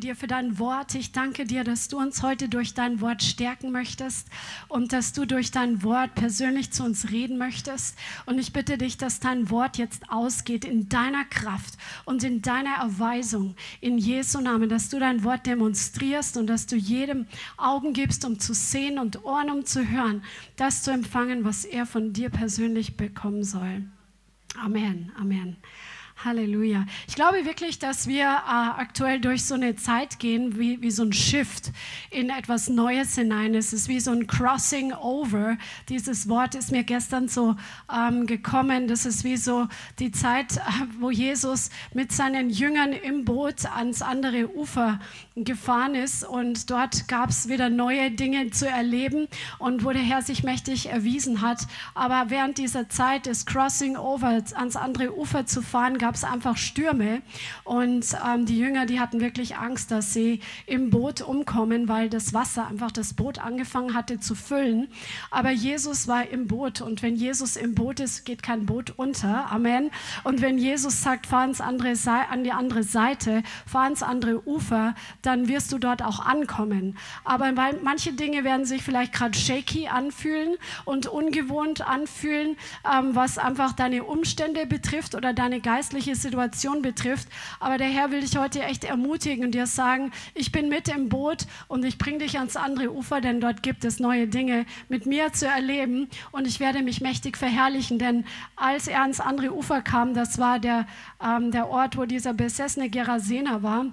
Dir für dein Wort. Ich danke dir, dass du uns heute durch dein Wort stärken möchtest und dass du durch dein Wort persönlich zu uns reden möchtest. Und ich bitte dich, dass dein Wort jetzt ausgeht in deiner Kraft und in deiner Erweisung. In Jesu Namen, dass du dein Wort demonstrierst und dass du jedem Augen gibst, um zu sehen und Ohren, um zu hören, das zu empfangen, was er von dir persönlich bekommen soll. Amen. Amen. Halleluja. Ich glaube wirklich, dass wir äh, aktuell durch so eine Zeit gehen, wie, wie so ein Shift in etwas Neues hinein. Es ist wie so ein Crossing Over. Dieses Wort ist mir gestern so ähm, gekommen. Das ist wie so die Zeit, äh, wo Jesus mit seinen Jüngern im Boot ans andere Ufer gefahren ist. Und dort gab es wieder neue Dinge zu erleben und wo der Herr sich mächtig erwiesen hat. Aber während dieser Zeit des Crossing Over ans andere Ufer zu fahren, gab gab es einfach Stürme und ähm, die Jünger, die hatten wirklich Angst, dass sie im Boot umkommen, weil das Wasser einfach das Boot angefangen hatte zu füllen. Aber Jesus war im Boot und wenn Jesus im Boot ist, geht kein Boot unter. Amen. Und wenn Jesus sagt, fahr ans andere an die andere Seite, fahr ans andere Ufer, dann wirst du dort auch ankommen. Aber manche Dinge werden sich vielleicht gerade shaky anfühlen und ungewohnt anfühlen, ähm, was einfach deine Umstände betrifft oder deine geistliche berufliche Situation betrifft. Aber der Herr will dich heute echt ermutigen und dir sagen, ich bin mit im Boot und ich bringe dich ans andere Ufer, denn dort gibt es neue Dinge mit mir zu erleben und ich werde mich mächtig verherrlichen, denn als er ans andere Ufer kam, das war der, ähm, der Ort, wo dieser besessene Gerasener war,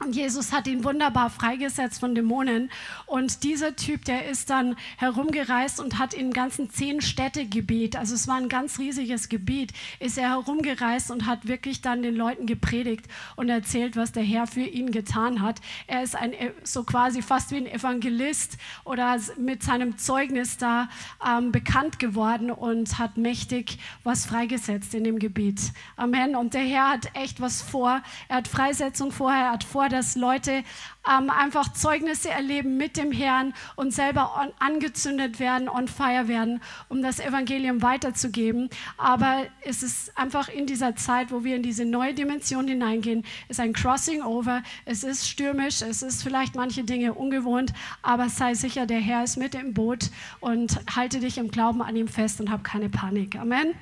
und Jesus hat ihn wunderbar freigesetzt von Dämonen. Und dieser Typ, der ist dann herumgereist und hat in ganzen zehn Städtegebiet, also es war ein ganz riesiges Gebiet, ist er herumgereist und hat wirklich dann den Leuten gepredigt und erzählt, was der Herr für ihn getan hat. Er ist ein, so quasi fast wie ein Evangelist oder mit seinem Zeugnis da ähm, bekannt geworden und hat mächtig was freigesetzt in dem Gebiet. Amen. Und der Herr hat echt was vor. Er hat Freisetzung vor, er hat vor, dass Leute ähm, einfach Zeugnisse erleben mit dem Herrn und selber on, angezündet werden, on fire werden, um das Evangelium weiterzugeben. Aber es ist einfach in dieser Zeit, wo wir in diese neue Dimension hineingehen, ist ein Crossing over. Es ist stürmisch, es ist vielleicht manche Dinge ungewohnt, aber sei sicher, der Herr ist mit im Boot und halte dich im Glauben an ihm fest und hab keine Panik. Amen.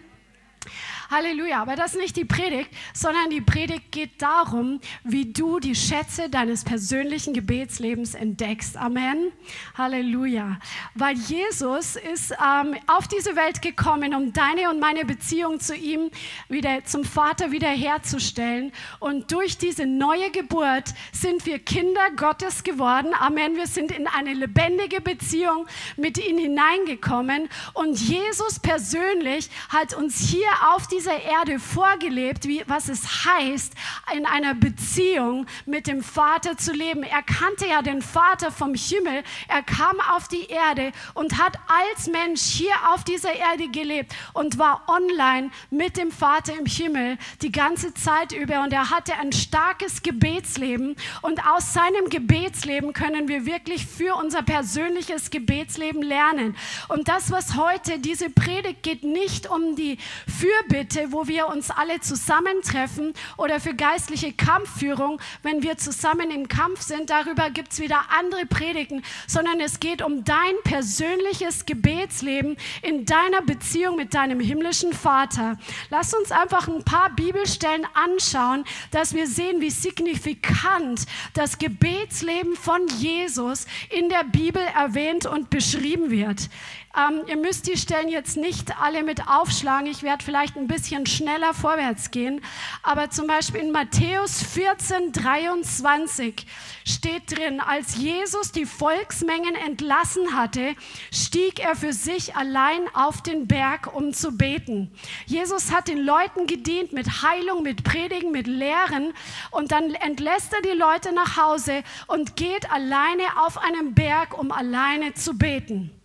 Halleluja. Aber das ist nicht die Predigt, sondern die Predigt geht darum, wie du die Schätze deines persönlichen Gebetslebens entdeckst. Amen. Halleluja. Weil Jesus ist ähm, auf diese Welt gekommen, um deine und meine Beziehung zu ihm wieder zum Vater wiederherzustellen. Und durch diese neue Geburt sind wir Kinder Gottes geworden. Amen. Wir sind in eine lebendige Beziehung mit ihm hineingekommen. Und Jesus persönlich hat uns hier auf die dieser Erde vorgelebt, wie, was es heißt, in einer Beziehung mit dem Vater zu leben. Er kannte ja den Vater vom Himmel. Er kam auf die Erde und hat als Mensch hier auf dieser Erde gelebt und war online mit dem Vater im Himmel die ganze Zeit über. Und er hatte ein starkes Gebetsleben. Und aus seinem Gebetsleben können wir wirklich für unser persönliches Gebetsleben lernen. Und das, was heute diese Predigt geht, nicht um die Fürbitte, Gebete, wo wir uns alle zusammentreffen oder für geistliche Kampfführung, wenn wir zusammen im Kampf sind. Darüber gibt es wieder andere Predigten, sondern es geht um dein persönliches Gebetsleben in deiner Beziehung mit deinem himmlischen Vater. Lass uns einfach ein paar Bibelstellen anschauen, dass wir sehen, wie signifikant das Gebetsleben von Jesus in der Bibel erwähnt und beschrieben wird. Ähm, ihr müsst die Stellen jetzt nicht alle mit aufschlagen. Ich werde vielleicht ein bisschen schneller vorwärts gehen. Aber zum Beispiel in Matthäus 14, 23 steht drin, als Jesus die Volksmengen entlassen hatte, stieg er für sich allein auf den Berg, um zu beten. Jesus hat den Leuten gedient mit Heilung, mit Predigen, mit Lehren. Und dann entlässt er die Leute nach Hause und geht alleine auf einen Berg, um alleine zu beten.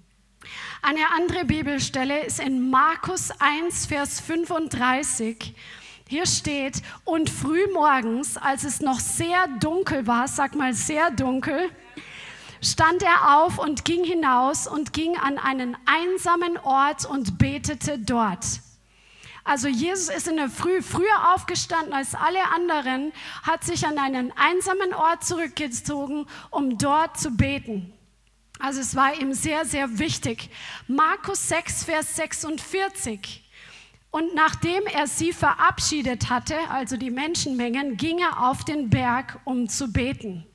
Eine andere Bibelstelle ist in Markus 1, Vers 35. Hier steht, und früh morgens, als es noch sehr dunkel war, sag mal sehr dunkel, stand er auf und ging hinaus und ging an einen einsamen Ort und betete dort. Also Jesus ist in der Früh früher aufgestanden als alle anderen, hat sich an einen einsamen Ort zurückgezogen, um dort zu beten. Also es war ihm sehr, sehr wichtig. Markus 6, Vers 46. Und nachdem er sie verabschiedet hatte, also die Menschenmengen, ging er auf den Berg, um zu beten.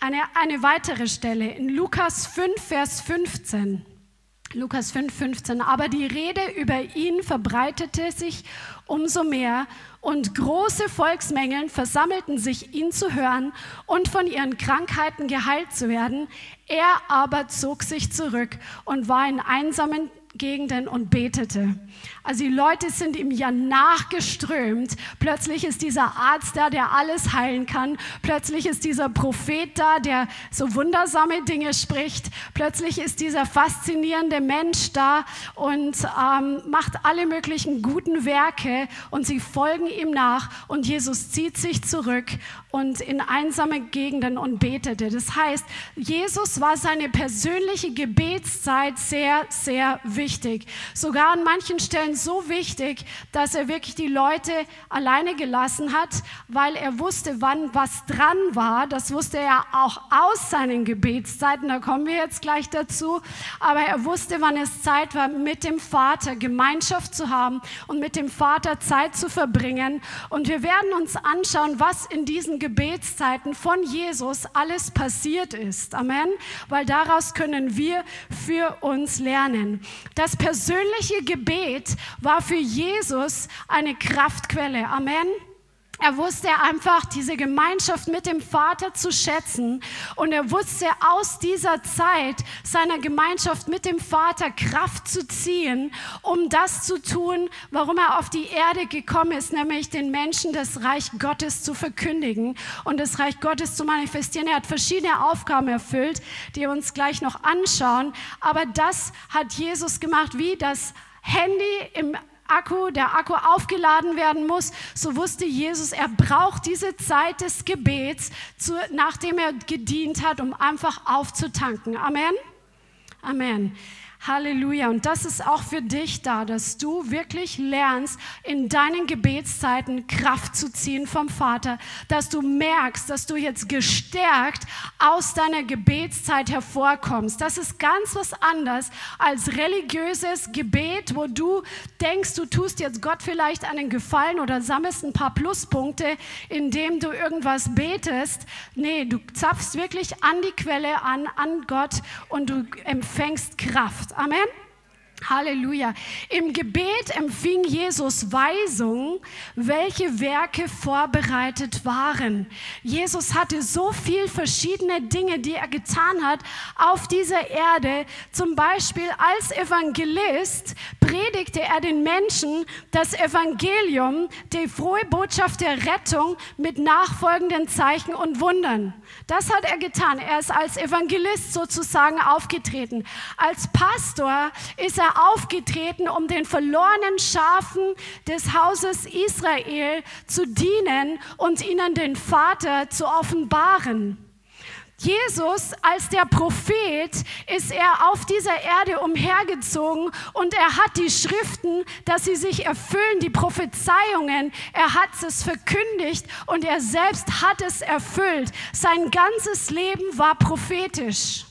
Eine, eine weitere Stelle in Lukas 5, Vers 15. Lukas 5, 15. Aber die Rede über ihn verbreitete sich umso mehr und große Volksmengen versammelten sich, ihn zu hören und von ihren Krankheiten geheilt zu werden. Er aber zog sich zurück und war in einsamen Gegenden und betete. Also die Leute sind ihm ja nachgeströmt. Plötzlich ist dieser Arzt da, der alles heilen kann. Plötzlich ist dieser Prophet da, der so wundersame Dinge spricht. Plötzlich ist dieser faszinierende Mensch da und ähm, macht alle möglichen guten Werke und sie folgen ihm nach und Jesus zieht sich zurück und in einsame Gegenden und betete. Das heißt, Jesus war seine persönliche Gebetszeit sehr, sehr wichtig. Sogar an manchen Stellen so wichtig, dass er wirklich die Leute alleine gelassen hat, weil er wusste, wann was dran war. Das wusste er auch aus seinen Gebetszeiten, da kommen wir jetzt gleich dazu. Aber er wusste, wann es Zeit war, mit dem Vater Gemeinschaft zu haben und mit dem Vater Zeit zu verbringen. Und wir werden uns anschauen, was in diesen Gebetszeiten von Jesus alles passiert ist. Amen. Weil daraus können wir für uns lernen. Das persönliche Gebet war für Jesus eine Kraftquelle. Amen. Er wusste einfach diese Gemeinschaft mit dem Vater zu schätzen und er wusste aus dieser Zeit seiner Gemeinschaft mit dem Vater Kraft zu ziehen, um das zu tun, warum er auf die Erde gekommen ist, nämlich den Menschen das Reich Gottes zu verkündigen und das Reich Gottes zu manifestieren. Er hat verschiedene Aufgaben erfüllt, die wir uns gleich noch anschauen, aber das hat Jesus gemacht, wie das Handy im Akku, der Akku aufgeladen werden muss, so wusste Jesus, er braucht diese Zeit des Gebets, zu, nachdem er gedient hat, um einfach aufzutanken. Amen. Amen. Halleluja. Und das ist auch für dich da, dass du wirklich lernst, in deinen Gebetszeiten Kraft zu ziehen vom Vater, dass du merkst, dass du jetzt gestärkt aus deiner Gebetszeit hervorkommst. Das ist ganz was anderes als religiöses Gebet, wo du denkst, du tust jetzt Gott vielleicht einen Gefallen oder sammelst ein paar Pluspunkte, indem du irgendwas betest. Nee, du zapfst wirklich an die Quelle an, an Gott und du empfängst Kraft. Amen. Halleluja. Im Gebet empfing Jesus Weisung, welche Werke vorbereitet waren. Jesus hatte so viel verschiedene Dinge, die er getan hat auf dieser Erde. Zum Beispiel als Evangelist predigte er den Menschen das Evangelium, die frohe Botschaft der Rettung mit nachfolgenden Zeichen und Wundern. Das hat er getan. Er ist als Evangelist sozusagen aufgetreten. Als Pastor ist er aufgetreten, um den verlorenen Schafen des Hauses Israel zu dienen und ihnen den Vater zu offenbaren. Jesus als der Prophet ist er auf dieser Erde umhergezogen und er hat die Schriften, dass sie sich erfüllen, die Prophezeiungen, er hat es verkündigt und er selbst hat es erfüllt. Sein ganzes Leben war prophetisch.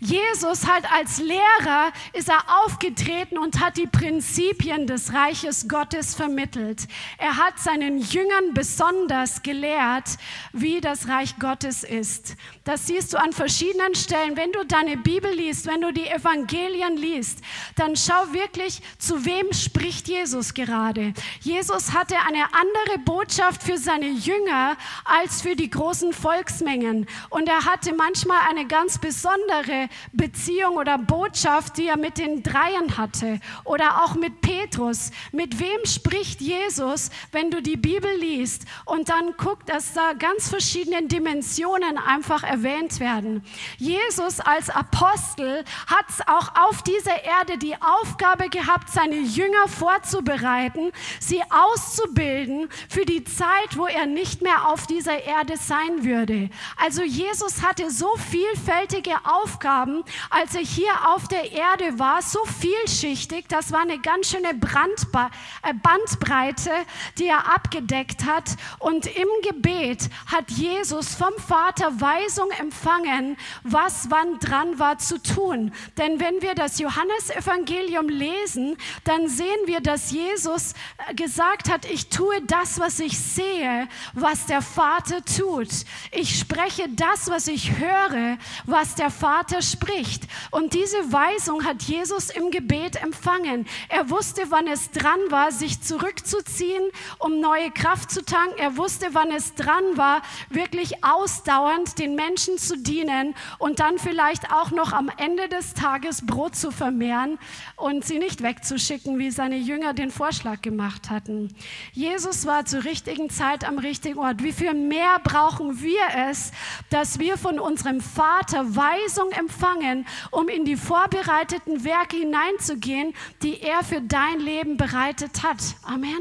Jesus halt als Lehrer ist er aufgetreten und hat die Prinzipien des Reiches Gottes vermittelt. Er hat seinen Jüngern besonders gelehrt, wie das Reich Gottes ist. Das siehst du an verschiedenen Stellen. Wenn du deine Bibel liest, wenn du die Evangelien liest, dann schau wirklich, zu wem spricht Jesus gerade. Jesus hatte eine andere Botschaft für seine Jünger als für die großen Volksmengen. Und er hatte manchmal eine ganz besondere Beziehung oder Botschaft, die er mit den Dreien hatte oder auch mit Petrus. Mit wem spricht Jesus, wenn du die Bibel liest und dann guckt, dass da ganz verschiedene Dimensionen einfach erwähnt werden. Jesus als Apostel hat auch auf dieser Erde die Aufgabe gehabt, seine Jünger vorzubereiten, sie auszubilden für die Zeit, wo er nicht mehr auf dieser Erde sein würde. Also Jesus hatte so vielfältige Aufgaben, als er hier auf der Erde war, so vielschichtig, das war eine ganz schöne Brandba äh, Bandbreite, die er abgedeckt hat. Und im Gebet hat Jesus vom Vater Weisung empfangen, was wann dran war zu tun. Denn wenn wir das Johannesevangelium lesen, dann sehen wir, dass Jesus äh, gesagt hat, ich tue das, was ich sehe, was der Vater tut. Ich spreche das, was ich höre, was der Vater spricht. Und diese Weisung hat Jesus im Gebet empfangen. Er wusste, wann es dran war, sich zurückzuziehen, um neue Kraft zu tanken. Er wusste, wann es dran war, wirklich ausdauernd den Menschen zu dienen und dann vielleicht auch noch am Ende des Tages Brot zu vermehren und sie nicht wegzuschicken, wie seine Jünger den Vorschlag gemacht hatten. Jesus war zur richtigen Zeit am richtigen Ort. Wie viel mehr brauchen wir es, dass wir von unserem Vater Weisung empfangen, um in die vorbereiteten Werke hineinzugehen, die er für dein Leben bereitet hat. Amen.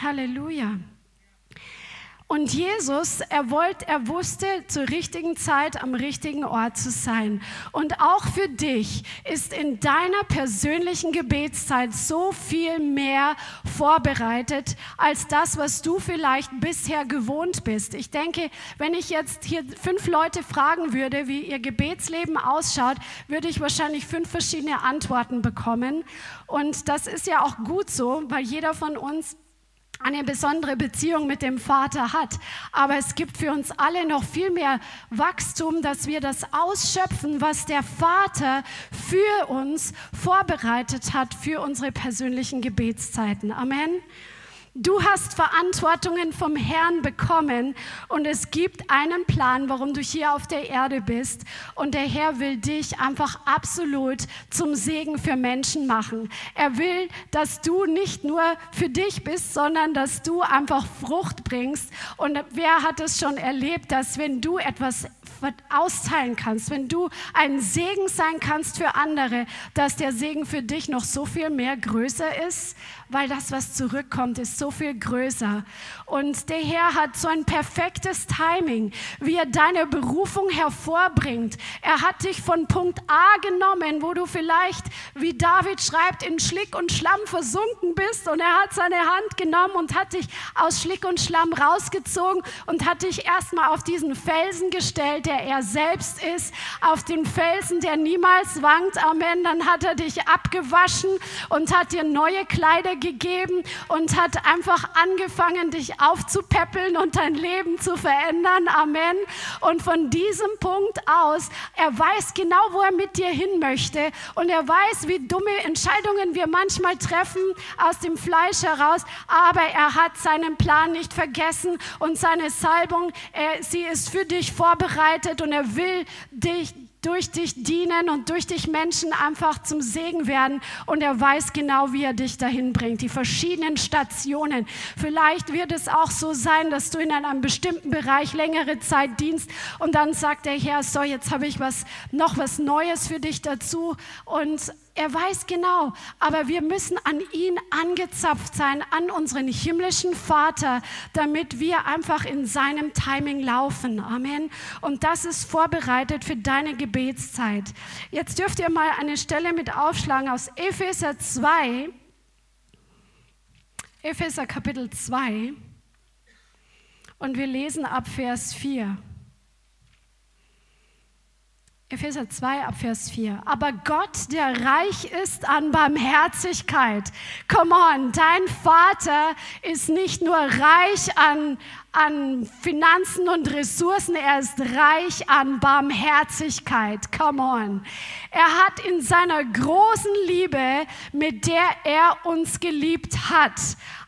Halleluja. Und Jesus, er wollte, er wusste zur richtigen Zeit am richtigen Ort zu sein. Und auch für dich ist in deiner persönlichen Gebetszeit so viel mehr vorbereitet als das, was du vielleicht bisher gewohnt bist. Ich denke, wenn ich jetzt hier fünf Leute fragen würde, wie ihr Gebetsleben ausschaut, würde ich wahrscheinlich fünf verschiedene Antworten bekommen. Und das ist ja auch gut so, weil jeder von uns eine besondere Beziehung mit dem Vater hat. Aber es gibt für uns alle noch viel mehr Wachstum, dass wir das ausschöpfen, was der Vater für uns vorbereitet hat für unsere persönlichen Gebetszeiten. Amen. Du hast Verantwortungen vom Herrn bekommen und es gibt einen Plan, warum du hier auf der Erde bist. Und der Herr will dich einfach absolut zum Segen für Menschen machen. Er will, dass du nicht nur für dich bist, sondern dass du einfach Frucht bringst. Und wer hat es schon erlebt, dass wenn du etwas austeilen kannst, wenn du ein Segen sein kannst für andere, dass der Segen für dich noch so viel mehr größer ist, weil das, was zurückkommt, ist so viel größer. Und der Herr hat so ein perfektes Timing, wie er deine Berufung hervorbringt. Er hat dich von Punkt A genommen, wo du vielleicht, wie David schreibt, in Schlick und Schlamm versunken bist. Und er hat seine Hand genommen und hat dich aus Schlick und Schlamm rausgezogen und hat dich erstmal auf diesen Felsen gestellt, der er selbst ist, auf den Felsen, der niemals wankt. Amen. Dann hat er dich abgewaschen und hat dir neue Kleider gegeben und hat einfach angefangen, dich aufzupäppeln und dein Leben zu verändern. Amen. Und von diesem Punkt aus, er weiß genau, wo er mit dir hin möchte und er weiß, wie dumme Entscheidungen wir manchmal treffen aus dem Fleisch heraus, aber er hat seinen Plan nicht vergessen und seine Salbung, er, sie ist für dich vorbereitet und er will dich durch dich dienen und durch dich Menschen einfach zum Segen werden. Und er weiß genau, wie er dich dahin bringt. Die verschiedenen Stationen. Vielleicht wird es auch so sein, dass du in einem bestimmten Bereich längere Zeit dienst und dann sagt der Herr, so, jetzt habe ich was, noch was Neues für dich dazu. Und er weiß genau, aber wir müssen an ihn angezapft sein, an unseren himmlischen Vater, damit wir einfach in seinem Timing laufen. Amen. Und das ist vorbereitet für deine Gebetszeit. Jetzt dürft ihr mal eine Stelle mit aufschlagen aus Epheser 2. Epheser Kapitel 2. Und wir lesen ab Vers 4. Epheser 2 ab Vers 4. Aber Gott, der reich ist an Barmherzigkeit. Come on, dein Vater ist nicht nur reich an, an Finanzen und Ressourcen, er ist reich an Barmherzigkeit. Come on. Er hat in seiner großen Liebe, mit der er uns geliebt hat,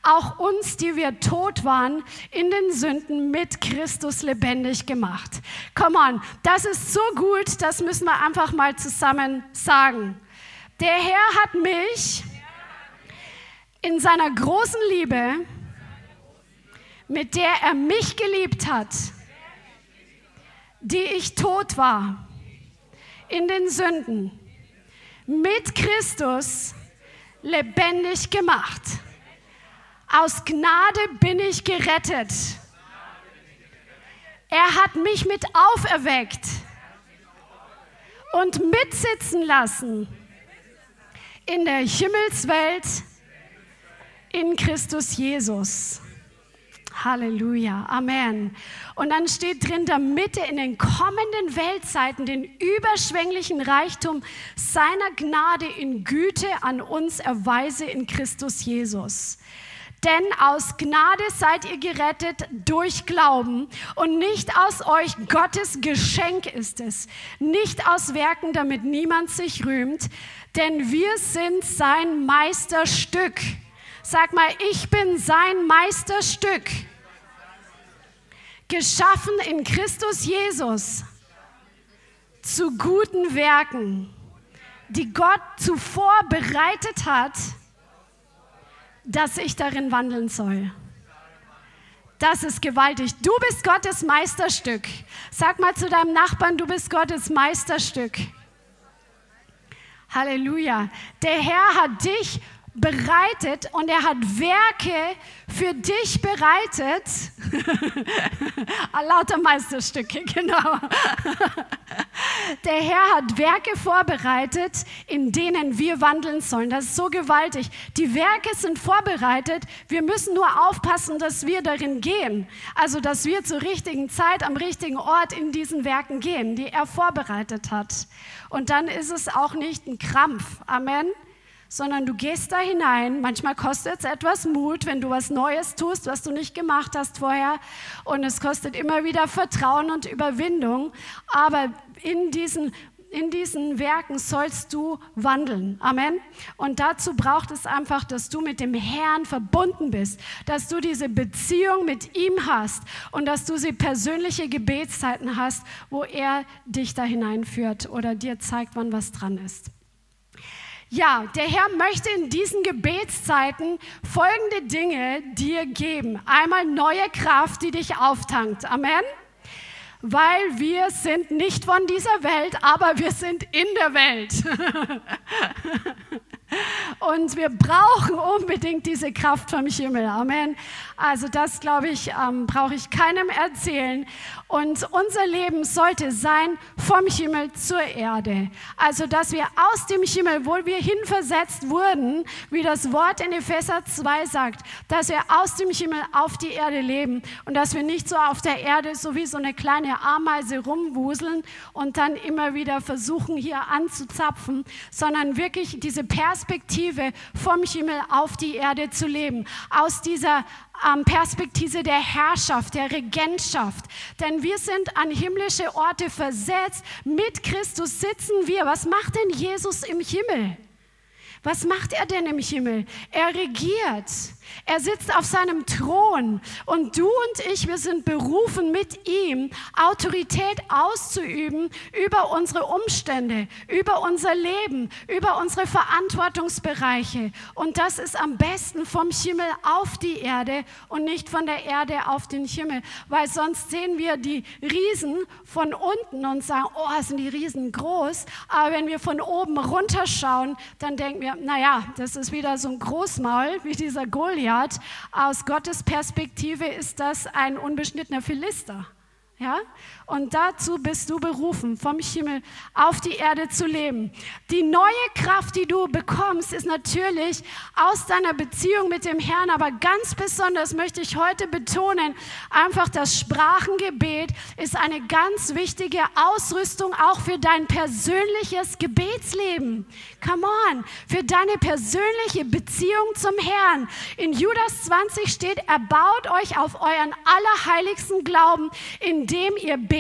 auch uns, die wir tot waren, in den Sünden mit Christus lebendig gemacht. Come on, das ist so gut, das müssen wir einfach mal zusammen sagen. Der Herr hat mich in seiner großen Liebe, mit der er mich geliebt hat, die ich tot war, in den Sünden, mit Christus lebendig gemacht. Aus Gnade bin ich gerettet. Er hat mich mit auferweckt und mitsitzen lassen in der Himmelswelt in Christus Jesus. Halleluja, Amen. Und dann steht drin, damit er in den kommenden Weltzeiten den überschwänglichen Reichtum seiner Gnade in Güte an uns erweise in Christus Jesus. Denn aus Gnade seid ihr gerettet durch Glauben und nicht aus euch. Gottes Geschenk ist es. Nicht aus Werken, damit niemand sich rühmt. Denn wir sind sein Meisterstück. Sag mal, ich bin sein Meisterstück. Geschaffen in Christus Jesus zu guten Werken, die Gott zuvor bereitet hat dass ich darin wandeln soll. Das ist gewaltig. Du bist Gottes Meisterstück. Sag mal zu deinem Nachbarn, du bist Gottes Meisterstück. Halleluja. Der Herr hat dich bereitet und er hat Werke für dich bereitet. Lauter Meisterstücke, genau. Der Herr hat Werke vorbereitet, in denen wir wandeln sollen. Das ist so gewaltig. Die Werke sind vorbereitet. Wir müssen nur aufpassen, dass wir darin gehen. Also, dass wir zur richtigen Zeit am richtigen Ort in diesen Werken gehen, die er vorbereitet hat. Und dann ist es auch nicht ein Krampf. Amen sondern du gehst da hinein. Manchmal kostet es etwas Mut, wenn du was Neues tust, was du nicht gemacht hast vorher. Und es kostet immer wieder Vertrauen und Überwindung. Aber in diesen in diesen Werken sollst du wandeln. Amen. Und dazu braucht es einfach, dass du mit dem Herrn verbunden bist, dass du diese Beziehung mit ihm hast und dass du sie persönliche Gebetszeiten hast, wo er dich da hineinführt oder dir zeigt, wann was dran ist. Ja, der Herr möchte in diesen Gebetszeiten folgende Dinge dir geben. Einmal neue Kraft, die dich auftankt. Amen. Weil wir sind nicht von dieser Welt, aber wir sind in der Welt. Und wir brauchen unbedingt diese Kraft vom Himmel. Amen. Also das, glaube ich, ähm, brauche ich keinem erzählen. Und unser Leben sollte sein vom Himmel zur Erde. Also, dass wir aus dem Himmel, wo wir hinversetzt wurden, wie das Wort in Epheser 2 sagt, dass wir aus dem Himmel auf die Erde leben und dass wir nicht so auf der Erde so wie so eine kleine Ameise rumwuseln und dann immer wieder versuchen, hier anzuzapfen, sondern wirklich diese Perspektive vom Himmel auf die Erde zu leben. Aus dieser ähm, Perspektive der Herrschaft, der Regentschaft. Denn wir sind an himmlische Orte versetzt. Mit Christus sitzen wir. Was macht denn Jesus im Himmel? Was macht er denn im Himmel? Er regiert. Er sitzt auf seinem Thron und du und ich, wir sind berufen, mit ihm Autorität auszuüben über unsere Umstände, über unser Leben, über unsere Verantwortungsbereiche. Und das ist am besten vom Himmel auf die Erde und nicht von der Erde auf den Himmel, weil sonst sehen wir die Riesen von unten und sagen, oh, sind die Riesen groß. Aber wenn wir von oben runterschauen, dann denken wir, naja, das ist wieder so ein Großmaul wie dieser Goliath. Goliath. Aus Gottes Perspektive ist das ein unbeschnittener Philister. Ja? Und dazu bist du berufen, vom Himmel auf die Erde zu leben. Die neue Kraft, die du bekommst, ist natürlich aus deiner Beziehung mit dem Herrn, aber ganz besonders möchte ich heute betonen, einfach das Sprachengebet ist eine ganz wichtige Ausrüstung auch für dein persönliches Gebetsleben. Come on, für deine persönliche Beziehung zum Herrn. In Judas 20 steht, er baut euch auf euren allerheiligsten Glauben, in indem ihr betet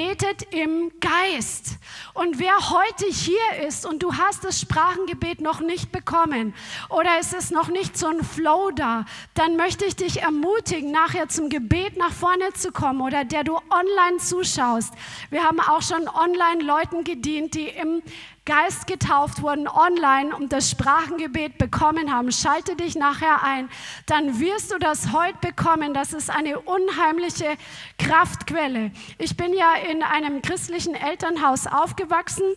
im Geist. Und wer heute hier ist und du hast das Sprachengebet noch nicht bekommen oder es ist noch nicht so ein Flow da, dann möchte ich dich ermutigen, nachher zum Gebet nach vorne zu kommen oder der du online zuschaust. Wir haben auch schon online Leuten gedient, die im Geist getauft wurden online und das Sprachengebet bekommen haben. Schalte dich nachher ein, dann wirst du das heute bekommen. Das ist eine unheimliche Kraftquelle. Ich bin ja in einem christlichen Elternhaus aufgewachsen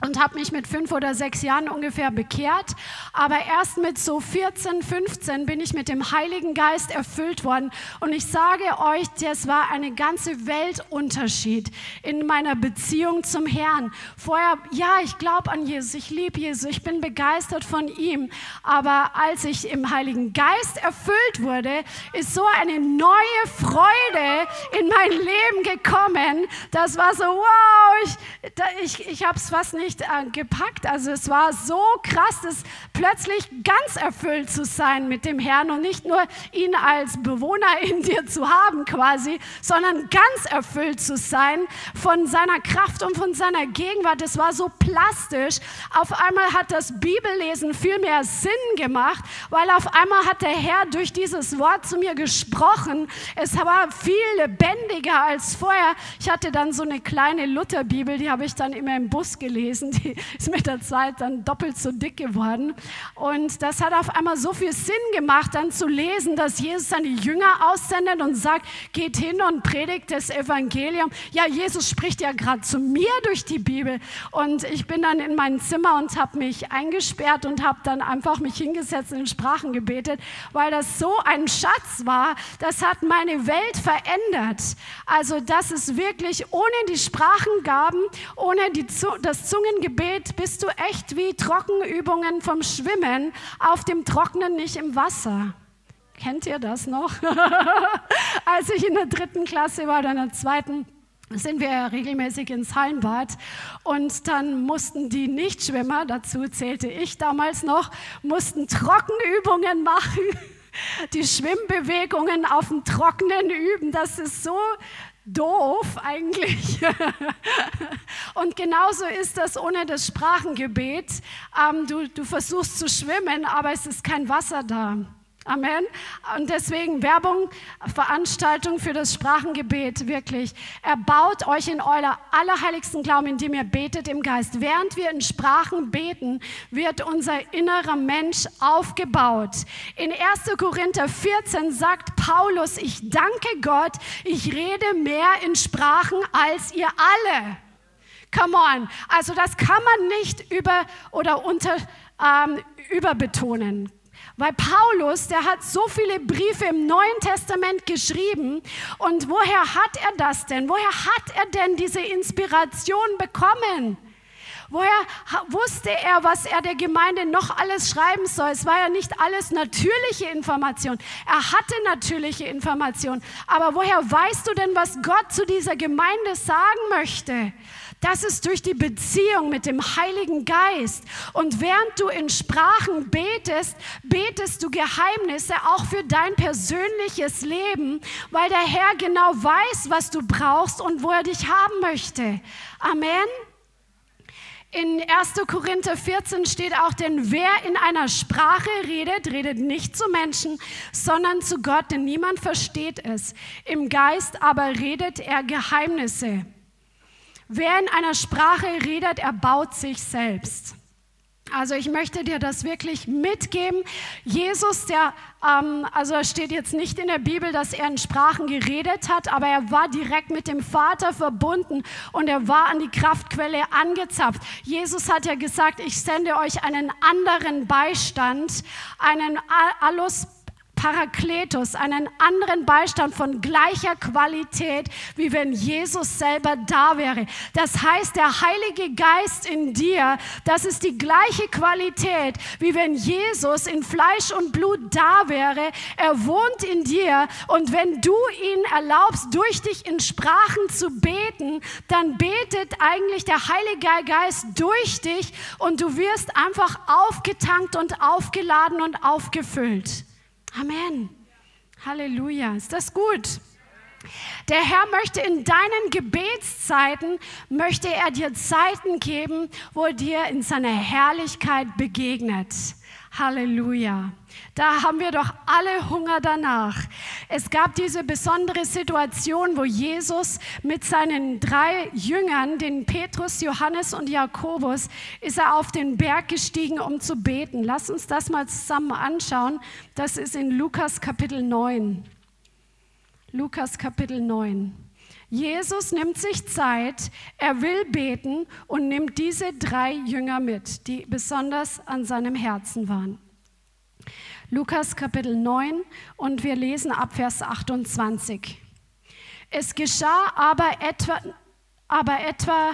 und habe mich mit fünf oder sechs Jahren ungefähr bekehrt. Aber erst mit so 14, 15 bin ich mit dem Heiligen Geist erfüllt worden. Und ich sage euch, das war eine ganze Weltunterschied in meiner Beziehung zum Herrn. Vorher, ja, ich glaube an Jesus, ich liebe Jesus, ich bin begeistert von ihm. Aber als ich im Heiligen Geist erfüllt wurde, ist so eine neue Freude in mein Leben gekommen. Das war so, wow, ich, ich, ich habe es fast nicht nicht äh, gepackt. Also es war so krass, das plötzlich ganz erfüllt zu sein mit dem Herrn und nicht nur ihn als Bewohner in dir zu haben quasi, sondern ganz erfüllt zu sein von seiner Kraft und von seiner Gegenwart. Es war so plastisch. Auf einmal hat das Bibellesen viel mehr Sinn gemacht, weil auf einmal hat der Herr durch dieses Wort zu mir gesprochen. Es war viel lebendiger als vorher. Ich hatte dann so eine kleine Lutherbibel, die habe ich dann immer im Bus gelesen gelesen, die ist mit der Zeit dann doppelt so dick geworden. Und das hat auf einmal so viel Sinn gemacht, dann zu lesen, dass Jesus dann die Jünger aussendet und sagt, geht hin und predigt das Evangelium. Ja, Jesus spricht ja gerade zu mir durch die Bibel. Und ich bin dann in mein Zimmer und habe mich eingesperrt und habe dann einfach mich hingesetzt und in Sprachen gebetet, weil das so ein Schatz war. Das hat meine Welt verändert. Also das ist wirklich ohne die Sprachengaben, ohne die, das Zungen Zungengebet bist du echt wie Trockenübungen vom Schwimmen auf dem Trockenen, nicht im Wasser. Kennt ihr das noch? Als ich in der dritten Klasse war oder in der zweiten, sind wir regelmäßig ins Hallenbad und dann mussten die Nichtschwimmer, dazu zählte ich damals noch, mussten Trockenübungen machen, die Schwimmbewegungen auf dem Trockenen üben. Das ist so doof eigentlich. Und genauso ist das ohne das Sprachengebet. Ähm, du, du versuchst zu schwimmen, aber es ist kein Wasser da. Amen. Und deswegen Werbung, Veranstaltung für das Sprachengebet, wirklich. Er baut euch in euer allerheiligsten Glauben, indem ihr betet im Geist. Während wir in Sprachen beten, wird unser innerer Mensch aufgebaut. In 1. Korinther 14 sagt Paulus, ich danke Gott, ich rede mehr in Sprachen als ihr alle. Come on. Also das kann man nicht über oder unter ähm, überbetonen. Weil Paulus, der hat so viele Briefe im Neuen Testament geschrieben. Und woher hat er das denn? Woher hat er denn diese Inspiration bekommen? Woher wusste er, was er der Gemeinde noch alles schreiben soll? Es war ja nicht alles natürliche Information. Er hatte natürliche Information. Aber woher weißt du denn, was Gott zu dieser Gemeinde sagen möchte? Das ist durch die Beziehung mit dem Heiligen Geist. Und während du in Sprachen betest, betest du Geheimnisse auch für dein persönliches Leben, weil der Herr genau weiß, was du brauchst und wo er dich haben möchte. Amen. In 1. Korinther 14 steht auch, denn wer in einer Sprache redet, redet nicht zu Menschen, sondern zu Gott, denn niemand versteht es. Im Geist aber redet er Geheimnisse. Wer in einer Sprache redet, erbaut sich selbst. Also ich möchte dir das wirklich mitgeben. Jesus, der, ähm, also es steht jetzt nicht in der Bibel, dass er in Sprachen geredet hat, aber er war direkt mit dem Vater verbunden und er war an die Kraftquelle angezapft. Jesus hat ja gesagt, ich sende euch einen anderen Beistand, einen Allos Parakletos, einen anderen Beistand von gleicher Qualität, wie wenn Jesus selber da wäre. Das heißt, der Heilige Geist in dir, das ist die gleiche Qualität, wie wenn Jesus in Fleisch und Blut da wäre. Er wohnt in dir und wenn du ihn erlaubst, durch dich in Sprachen zu beten, dann betet eigentlich der Heilige Geist durch dich und du wirst einfach aufgetankt und aufgeladen und aufgefüllt. Amen. Halleluja. Ist das gut? Der Herr möchte in deinen Gebetszeiten, möchte er dir Zeiten geben, wo er dir in seiner Herrlichkeit begegnet. Halleluja. Da haben wir doch alle Hunger danach. Es gab diese besondere Situation, wo Jesus mit seinen drei Jüngern, den Petrus, Johannes und Jakobus, ist er auf den Berg gestiegen, um zu beten. Lass uns das mal zusammen anschauen. Das ist in Lukas Kapitel 9. Lukas Kapitel 9. Jesus nimmt sich Zeit, er will beten und nimmt diese drei Jünger mit, die besonders an seinem Herzen waren. Lukas Kapitel 9 und wir lesen ab Vers 28. Es geschah aber etwa, aber etwa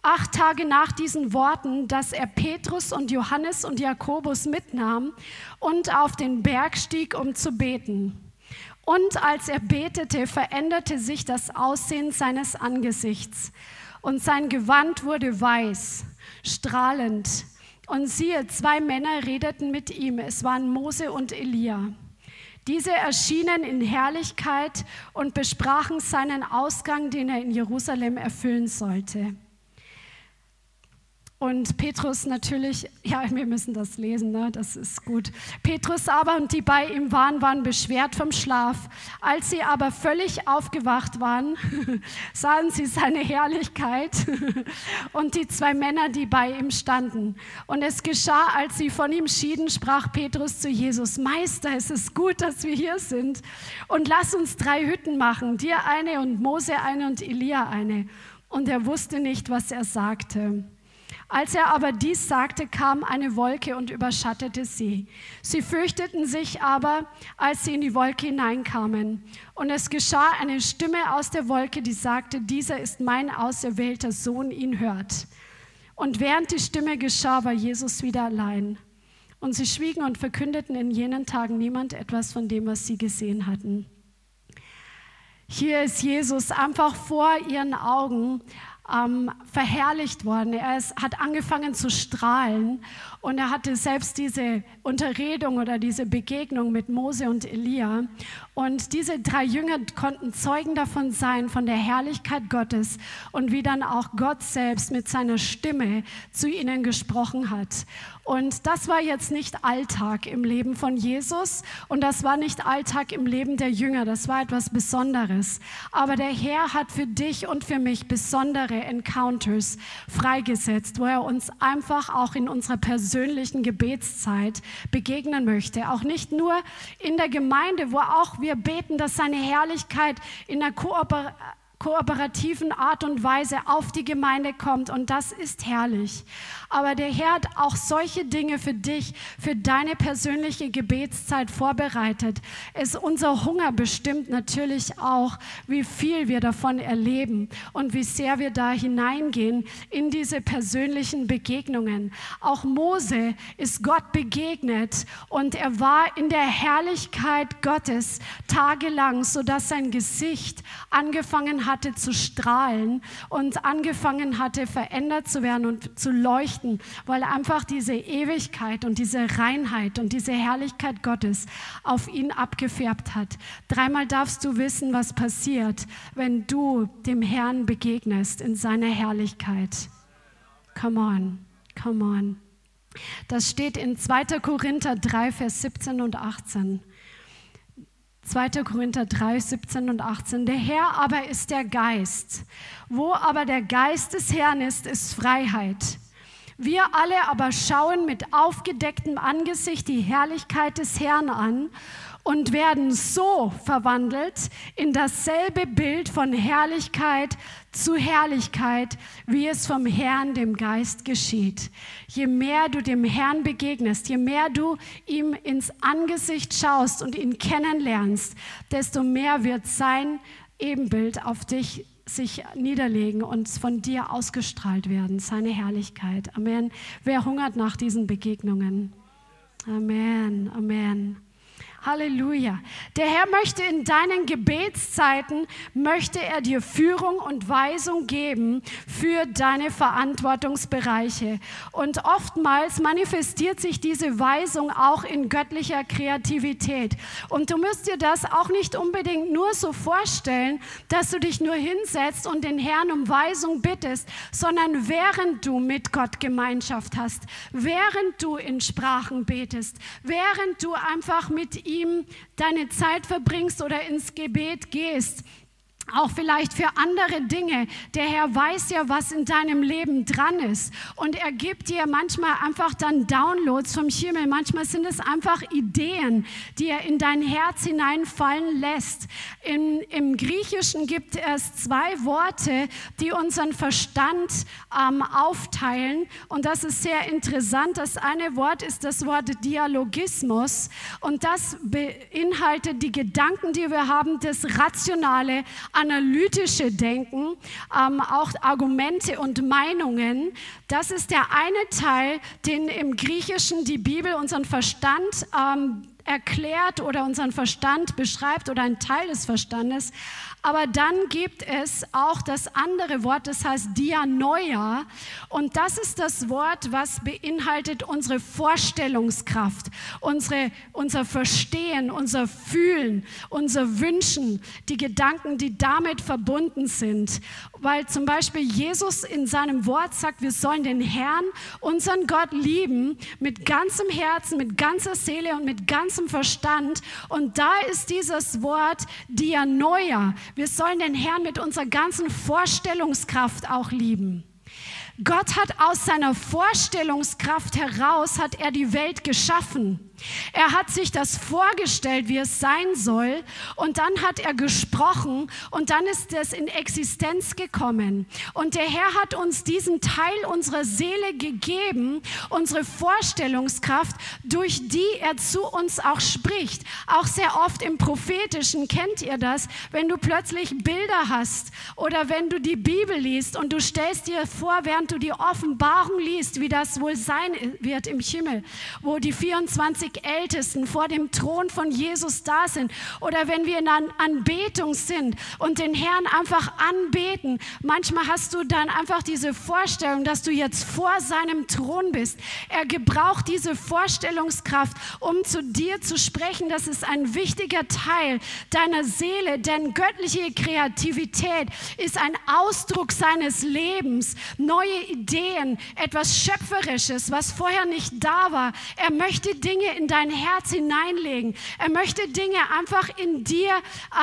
acht Tage nach diesen Worten, dass er Petrus und Johannes und Jakobus mitnahm und auf den Berg stieg, um zu beten. Und als er betete, veränderte sich das Aussehen seines Angesichts und sein Gewand wurde weiß, strahlend. Und siehe, zwei Männer redeten mit ihm. Es waren Mose und Elia. Diese erschienen in Herrlichkeit und besprachen seinen Ausgang, den er in Jerusalem erfüllen sollte. Und Petrus natürlich, ja, wir müssen das lesen, ne? das ist gut. Petrus aber und die bei ihm waren, waren beschwert vom Schlaf. Als sie aber völlig aufgewacht waren, sahen sie seine Herrlichkeit und die zwei Männer, die bei ihm standen. Und es geschah, als sie von ihm schieden, sprach Petrus zu Jesus, Meister, es ist gut, dass wir hier sind. Und lass uns drei Hütten machen, dir eine und Mose eine und Elia eine. Und er wusste nicht, was er sagte. Als er aber dies sagte, kam eine Wolke und überschattete sie. Sie fürchteten sich aber, als sie in die Wolke hineinkamen. Und es geschah eine Stimme aus der Wolke, die sagte, dieser ist mein auserwählter Sohn, ihn hört. Und während die Stimme geschah, war Jesus wieder allein. Und sie schwiegen und verkündeten in jenen Tagen niemand etwas von dem, was sie gesehen hatten. Hier ist Jesus einfach vor ihren Augen ähm, verherrlicht worden. Er ist, hat angefangen zu strahlen und er hatte selbst diese Unterredung oder diese Begegnung mit Mose und Elia. Und diese drei Jünger konnten Zeugen davon sein, von der Herrlichkeit Gottes und wie dann auch Gott selbst mit seiner Stimme zu ihnen gesprochen hat. Und das war jetzt nicht Alltag im Leben von Jesus und das war nicht Alltag im Leben der Jünger. Das war etwas Besonderes. Aber der Herr hat für dich und für mich besondere Encounters freigesetzt, wo er uns einfach auch in unserer persönlichen Gebetszeit begegnen möchte. Auch nicht nur in der Gemeinde, wo auch wir beten, dass seine Herrlichkeit in der Kooperation kooperativen Art und Weise auf die Gemeinde kommt und das ist herrlich. Aber der Herr hat auch solche Dinge für dich, für deine persönliche Gebetszeit vorbereitet. Es unser Hunger bestimmt natürlich auch, wie viel wir davon erleben und wie sehr wir da hineingehen in diese persönlichen Begegnungen. Auch Mose ist Gott begegnet und er war in der Herrlichkeit Gottes tagelang, sodass sein Gesicht angefangen hatte zu strahlen und angefangen hatte verändert zu werden und zu leuchten weil einfach diese Ewigkeit und diese Reinheit und diese Herrlichkeit Gottes auf ihn abgefärbt hat. Dreimal darfst du wissen, was passiert, wenn du dem Herrn begegnest in seiner Herrlichkeit. Come on, come on. Das steht in 2. Korinther 3, Vers 17 und 18. 2. Korinther 3, 17 und 18. Der Herr aber ist der Geist. Wo aber der Geist des Herrn ist, ist Freiheit. Wir alle aber schauen mit aufgedecktem Angesicht die Herrlichkeit des Herrn an und werden so verwandelt in dasselbe Bild von Herrlichkeit zu Herrlichkeit, wie es vom Herrn, dem Geist, geschieht. Je mehr du dem Herrn begegnest, je mehr du ihm ins Angesicht schaust und ihn kennenlernst, desto mehr wird sein Ebenbild auf dich sich niederlegen und von dir ausgestrahlt werden, seine Herrlichkeit. Amen. Wer hungert nach diesen Begegnungen? Amen, Amen. Halleluja. Der Herr möchte in deinen Gebetszeiten, möchte er dir Führung und Weisung geben für deine Verantwortungsbereiche. Und oftmals manifestiert sich diese Weisung auch in göttlicher Kreativität. Und du müsst dir das auch nicht unbedingt nur so vorstellen, dass du dich nur hinsetzt und den Herrn um Weisung bittest, sondern während du mit Gott Gemeinschaft hast, während du in Sprachen betest, während du einfach mit ihm deine Zeit verbringst oder ins Gebet gehst, auch vielleicht für andere Dinge. Der Herr weiß ja, was in deinem Leben dran ist. Und er gibt dir manchmal einfach dann Downloads vom Himmel. Manchmal sind es einfach Ideen, die er in dein Herz hineinfallen lässt. In, Im Griechischen gibt es zwei Worte, die unseren Verstand ähm, aufteilen. Und das ist sehr interessant. Das eine Wort ist das Wort Dialogismus. Und das beinhaltet die Gedanken, die wir haben, das Rationale, analytische Denken, ähm, auch Argumente und Meinungen. Das ist der eine Teil, den im Griechischen die Bibel unseren Verstand ähm, erklärt oder unseren Verstand beschreibt oder ein Teil des Verstandes. Aber dann gibt es auch das andere Wort, das heißt Dianoia. Und das ist das Wort, was beinhaltet unsere Vorstellungskraft, unsere, unser Verstehen, unser Fühlen, unser Wünschen, die Gedanken, die damit verbunden sind. Weil zum Beispiel Jesus in seinem Wort sagt, wir sollen den Herrn, unseren Gott lieben, mit ganzem Herzen, mit ganzer Seele und mit ganzem Verstand. Und da ist dieses Wort Dianoia. Wir sollen den Herrn mit unserer ganzen Vorstellungskraft auch lieben. Gott hat aus seiner Vorstellungskraft heraus, hat er die Welt geschaffen. Er hat sich das vorgestellt, wie es sein soll, und dann hat er gesprochen und dann ist es in Existenz gekommen. Und der Herr hat uns diesen Teil unserer Seele gegeben, unsere Vorstellungskraft, durch die er zu uns auch spricht. Auch sehr oft im prophetischen kennt ihr das, wenn du plötzlich Bilder hast oder wenn du die Bibel liest und du stellst dir vor, während du die Offenbarung liest, wie das wohl sein wird im Himmel, wo die 24 24 Ältesten vor dem Thron von Jesus da sind oder wenn wir in Anbetung sind und den Herrn einfach anbeten, manchmal hast du dann einfach diese Vorstellung, dass du jetzt vor seinem Thron bist. Er gebraucht diese Vorstellungskraft, um zu dir zu sprechen. Das ist ein wichtiger Teil deiner Seele, denn göttliche Kreativität ist ein Ausdruck seines Lebens, neue Ideen, etwas Schöpferisches, was vorher nicht da war. Er möchte Dinge in dein Herz hineinlegen. Er möchte Dinge einfach in dir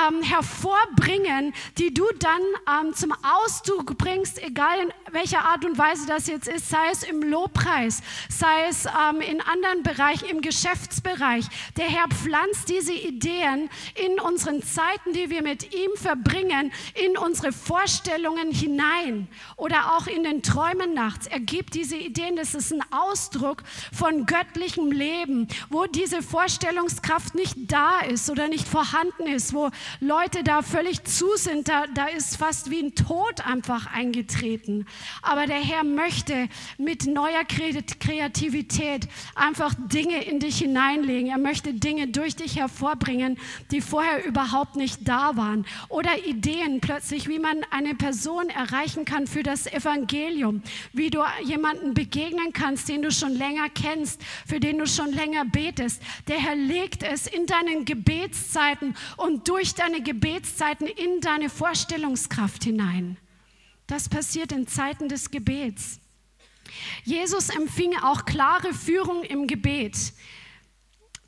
ähm, hervorbringen, die du dann ähm, zum Ausdruck bringst, egal in welcher Art und Weise das jetzt ist, sei es im Lobpreis, sei es ähm, in anderen Bereichen, im Geschäftsbereich. Der Herr pflanzt diese Ideen in unseren Zeiten, die wir mit ihm verbringen, in unsere Vorstellungen hinein oder auch in den Träumen nachts. Er gibt diese Ideen, das ist ein Ausdruck von göttlichem Leben, wo diese Vorstellungskraft nicht da ist oder nicht vorhanden ist, wo Leute da völlig zu sind, da, da ist fast wie ein Tod einfach eingetreten. Aber der Herr möchte mit neuer Kreativität einfach Dinge in dich hineinlegen. Er möchte Dinge durch dich hervorbringen, die vorher überhaupt nicht da waren. Oder Ideen plötzlich, wie man eine Person erreichen kann für das Evangelium, wie du jemanden begegnen kannst, den du schon länger kennst, für den du schon länger betest. Der Herr legt es in deinen Gebetszeiten und durch deine Gebetszeiten in deine Vorstellungskraft hinein. Das passiert in Zeiten des Gebets. Jesus empfing auch klare Führung im Gebet.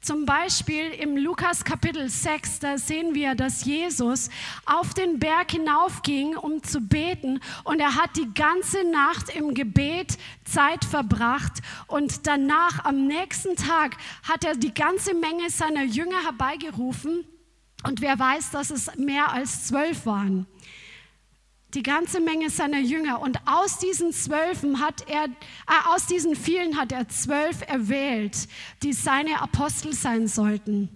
Zum Beispiel im Lukas Kapitel 6, da sehen wir, dass Jesus auf den Berg hinaufging, um zu beten. Und er hat die ganze Nacht im Gebet Zeit verbracht. Und danach, am nächsten Tag, hat er die ganze Menge seiner Jünger herbeigerufen. Und wer weiß, dass es mehr als zwölf waren die ganze Menge seiner Jünger. Und aus diesen zwölfen hat er, äh, aus diesen vielen hat er zwölf erwählt, die seine Apostel sein sollten.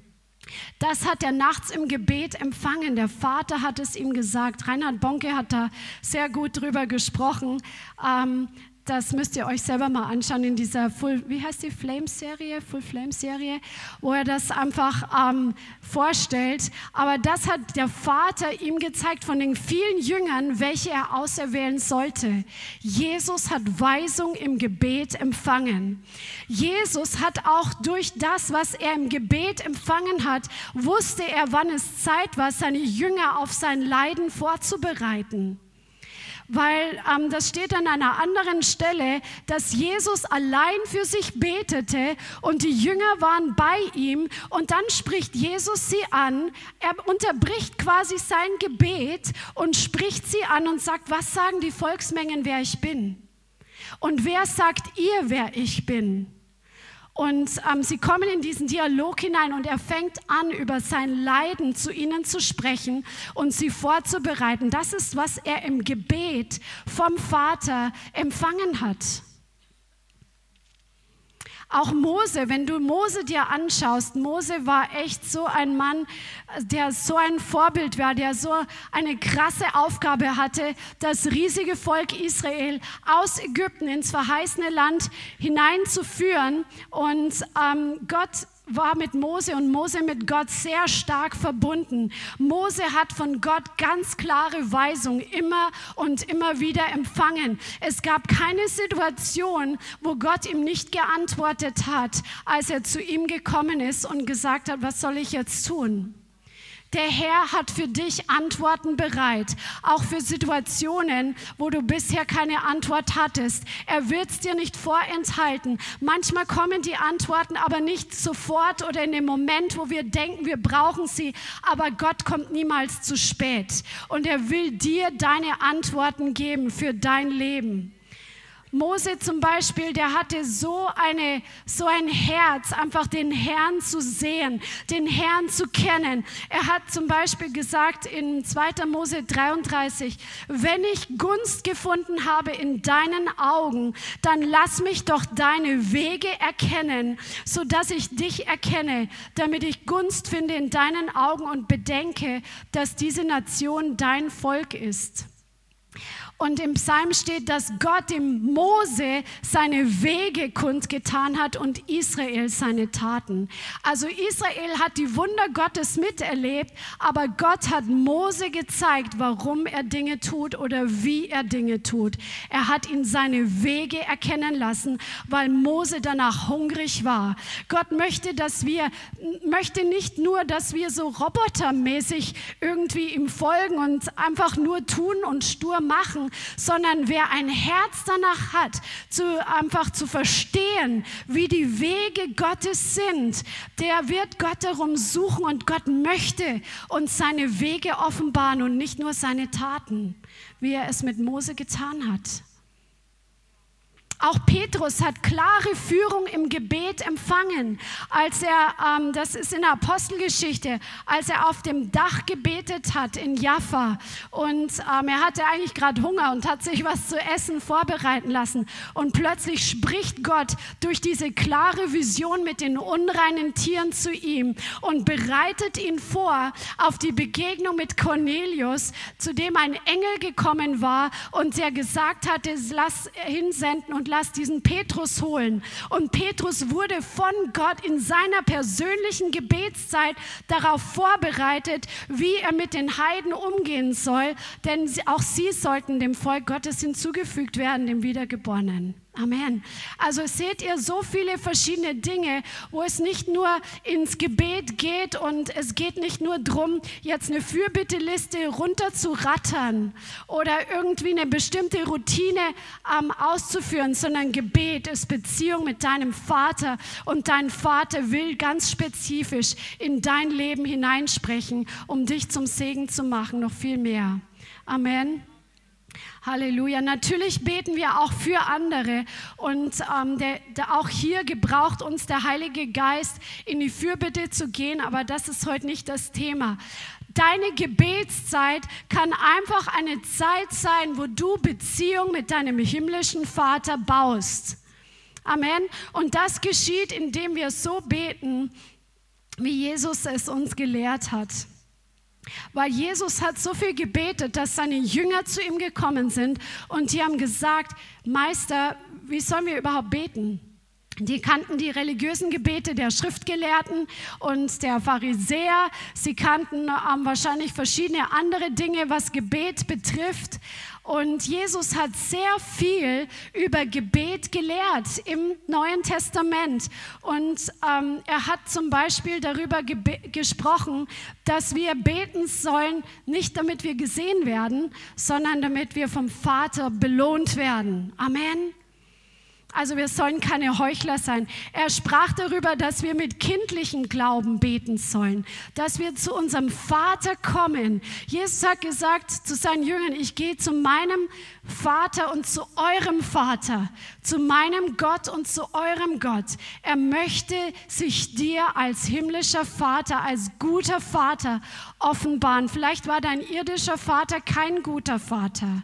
Das hat er nachts im Gebet empfangen. Der Vater hat es ihm gesagt. Reinhard Bonke hat da sehr gut drüber gesprochen. Ähm, das müsst ihr euch selber mal anschauen in dieser Full, wie heißt die Flame-Serie, Full Flame-Serie, wo er das einfach ähm, vorstellt. Aber das hat der Vater ihm gezeigt von den vielen Jüngern, welche er auserwählen sollte. Jesus hat Weisung im Gebet empfangen. Jesus hat auch durch das, was er im Gebet empfangen hat, wusste er, wann es Zeit war, seine Jünger auf sein Leiden vorzubereiten weil ähm, das steht an einer anderen Stelle, dass Jesus allein für sich betete und die Jünger waren bei ihm und dann spricht Jesus sie an, er unterbricht quasi sein Gebet und spricht sie an und sagt, was sagen die Volksmengen, wer ich bin? Und wer sagt ihr, wer ich bin? Und ähm, sie kommen in diesen Dialog hinein und er fängt an, über sein Leiden zu ihnen zu sprechen und sie vorzubereiten. Das ist, was er im Gebet vom Vater empfangen hat. Auch Mose, wenn du Mose dir anschaust, Mose war echt so ein Mann, der so ein Vorbild war, der so eine krasse Aufgabe hatte, das riesige Volk Israel aus Ägypten ins verheißene Land hineinzuführen. Und ähm, Gott war mit Mose und Mose mit Gott sehr stark verbunden. Mose hat von Gott ganz klare Weisung immer und immer wieder empfangen. Es gab keine Situation, wo Gott ihm nicht geantwortet hat, als er zu ihm gekommen ist und gesagt hat, was soll ich jetzt tun? Der Herr hat für dich Antworten bereit, auch für Situationen, wo du bisher keine Antwort hattest. Er wird es dir nicht vorenthalten. Manchmal kommen die Antworten aber nicht sofort oder in dem Moment, wo wir denken, wir brauchen sie. Aber Gott kommt niemals zu spät und er will dir deine Antworten geben für dein Leben. Mose zum Beispiel, der hatte so, eine, so ein Herz, einfach den Herrn zu sehen, den Herrn zu kennen. Er hat zum Beispiel gesagt in 2. Mose 33, wenn ich Gunst gefunden habe in deinen Augen, dann lass mich doch deine Wege erkennen, so dass ich dich erkenne, damit ich Gunst finde in deinen Augen und bedenke, dass diese Nation dein Volk ist. Und im Psalm steht, dass Gott dem Mose seine Wege kundgetan hat und Israel seine Taten. Also Israel hat die Wunder Gottes miterlebt, aber Gott hat Mose gezeigt, warum er Dinge tut oder wie er Dinge tut. Er hat ihn seine Wege erkennen lassen, weil Mose danach hungrig war. Gott möchte, dass wir, möchte nicht nur, dass wir so robotermäßig irgendwie ihm folgen und einfach nur tun und stur machen, sondern wer ein Herz danach hat, zu, einfach zu verstehen, wie die Wege Gottes sind, der wird Gott darum suchen und Gott möchte uns seine Wege offenbaren und nicht nur seine Taten, wie er es mit Mose getan hat. Auch Petrus hat klare Führung im Gebet empfangen, als er, ähm, das ist in der Apostelgeschichte, als er auf dem Dach gebetet hat in Jaffa. Und ähm, er hatte eigentlich gerade Hunger und hat sich was zu essen vorbereiten lassen. Und plötzlich spricht Gott durch diese klare Vision mit den unreinen Tieren zu ihm und bereitet ihn vor auf die Begegnung mit Cornelius, zu dem ein Engel gekommen war und der gesagt hatte, lass hinsenden und lass diesen Petrus holen. Und Petrus wurde von Gott in seiner persönlichen Gebetszeit darauf vorbereitet, wie er mit den Heiden umgehen soll, denn auch sie sollten dem Volk Gottes hinzugefügt werden, dem Wiedergeborenen. Amen. Also seht ihr so viele verschiedene Dinge, wo es nicht nur ins Gebet geht und es geht nicht nur darum, jetzt eine Fürbitteliste runterzurattern oder irgendwie eine bestimmte Routine ähm, auszuführen, sondern Gebet ist Beziehung mit deinem Vater und dein Vater will ganz spezifisch in dein Leben hineinsprechen, um dich zum Segen zu machen, noch viel mehr. Amen. Halleluja. Natürlich beten wir auch für andere und ähm, der, der, auch hier gebraucht uns der Heilige Geist in die Fürbitte zu gehen, aber das ist heute nicht das Thema. Deine Gebetszeit kann einfach eine Zeit sein, wo du Beziehung mit deinem himmlischen Vater baust. Amen. Und das geschieht, indem wir so beten, wie Jesus es uns gelehrt hat. Weil Jesus hat so viel gebetet, dass seine Jünger zu ihm gekommen sind und die haben gesagt, Meister, wie sollen wir überhaupt beten? Die kannten die religiösen Gebete der Schriftgelehrten und der Pharisäer. Sie kannten ähm, wahrscheinlich verschiedene andere Dinge, was Gebet betrifft. Und Jesus hat sehr viel über Gebet gelehrt im Neuen Testament. Und ähm, er hat zum Beispiel darüber gesprochen, dass wir beten sollen, nicht damit wir gesehen werden, sondern damit wir vom Vater belohnt werden. Amen. Also wir sollen keine Heuchler sein. Er sprach darüber, dass wir mit kindlichem Glauben beten sollen, dass wir zu unserem Vater kommen. Jesus hat gesagt zu seinen Jüngern, ich gehe zu meinem Vater und zu eurem Vater, zu meinem Gott und zu eurem Gott. Er möchte sich dir als himmlischer Vater, als guter Vater offenbaren. Vielleicht war dein irdischer Vater kein guter Vater.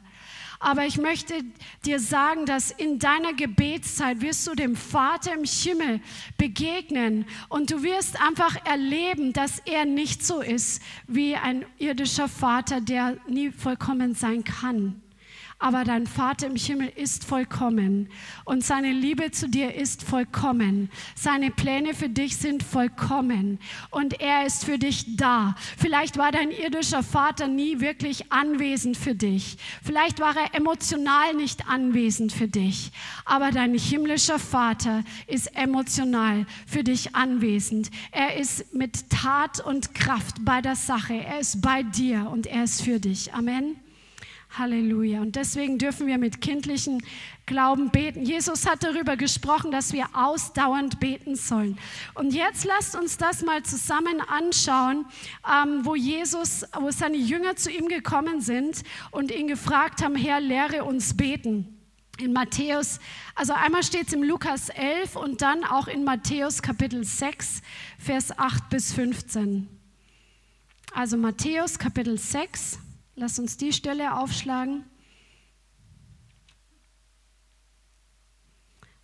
Aber ich möchte dir sagen, dass in deiner Gebetszeit wirst du dem Vater im Himmel begegnen und du wirst einfach erleben, dass er nicht so ist wie ein irdischer Vater, der nie vollkommen sein kann aber dein Vater im Himmel ist vollkommen und seine Liebe zu dir ist vollkommen. Seine Pläne für dich sind vollkommen und er ist für dich da. Vielleicht war dein irdischer Vater nie wirklich anwesend für dich. Vielleicht war er emotional nicht anwesend für dich, aber dein himmlischer Vater ist emotional für dich anwesend. Er ist mit Tat und Kraft bei der Sache. Er ist bei dir und er ist für dich. Amen. Halleluja. Und deswegen dürfen wir mit kindlichen Glauben beten. Jesus hat darüber gesprochen, dass wir ausdauernd beten sollen. Und jetzt lasst uns das mal zusammen anschauen, ähm, wo Jesus, wo seine Jünger zu ihm gekommen sind und ihn gefragt haben, Herr, lehre uns beten. In Matthäus, also einmal steht es im Lukas 11 und dann auch in Matthäus Kapitel 6, Vers 8 bis 15. Also Matthäus Kapitel 6, Lass uns die Stelle aufschlagen.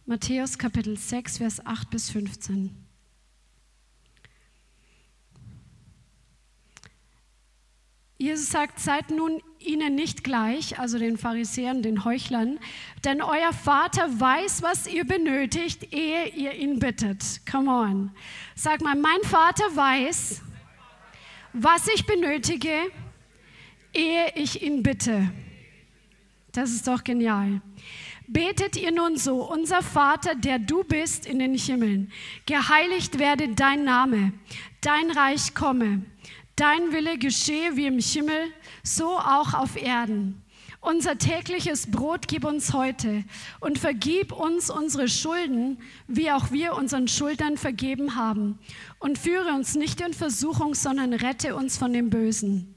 Matthäus Kapitel 6, Vers 8 bis 15. Jesus sagt, seid nun ihnen nicht gleich, also den Pharisäern, den Heuchlern, denn euer Vater weiß, was ihr benötigt, ehe ihr ihn bittet. Come on. Sag mal, mein Vater weiß, was ich benötige, ehe ich ihn bitte. Das ist doch genial. Betet ihr nun so, unser Vater, der du bist in den Himmeln, geheiligt werde dein Name, dein Reich komme, dein Wille geschehe wie im Himmel, so auch auf Erden. Unser tägliches Brot gib uns heute und vergib uns unsere Schulden, wie auch wir unseren Schuldern vergeben haben. Und führe uns nicht in Versuchung, sondern rette uns von dem Bösen.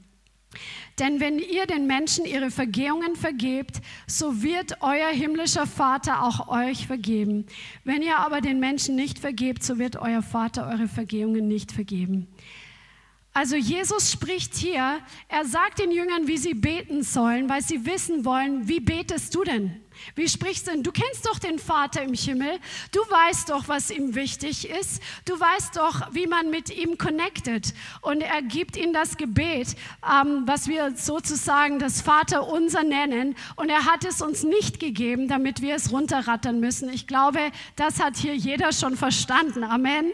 Denn wenn ihr den Menschen ihre Vergehungen vergebt, so wird euer himmlischer Vater auch euch vergeben. Wenn ihr aber den Menschen nicht vergebt, so wird euer Vater eure Vergehungen nicht vergeben. Also Jesus spricht hier, er sagt den Jüngern, wie sie beten sollen, weil sie wissen wollen, wie betest du denn? Wie sprichst du denn? Du kennst doch den Vater im Himmel, du weißt doch, was ihm wichtig ist, du weißt doch, wie man mit ihm connectet. Und er gibt ihnen das Gebet, ähm, was wir sozusagen das Vater unser nennen. Und er hat es uns nicht gegeben, damit wir es runterrattern müssen. Ich glaube, das hat hier jeder schon verstanden. Amen.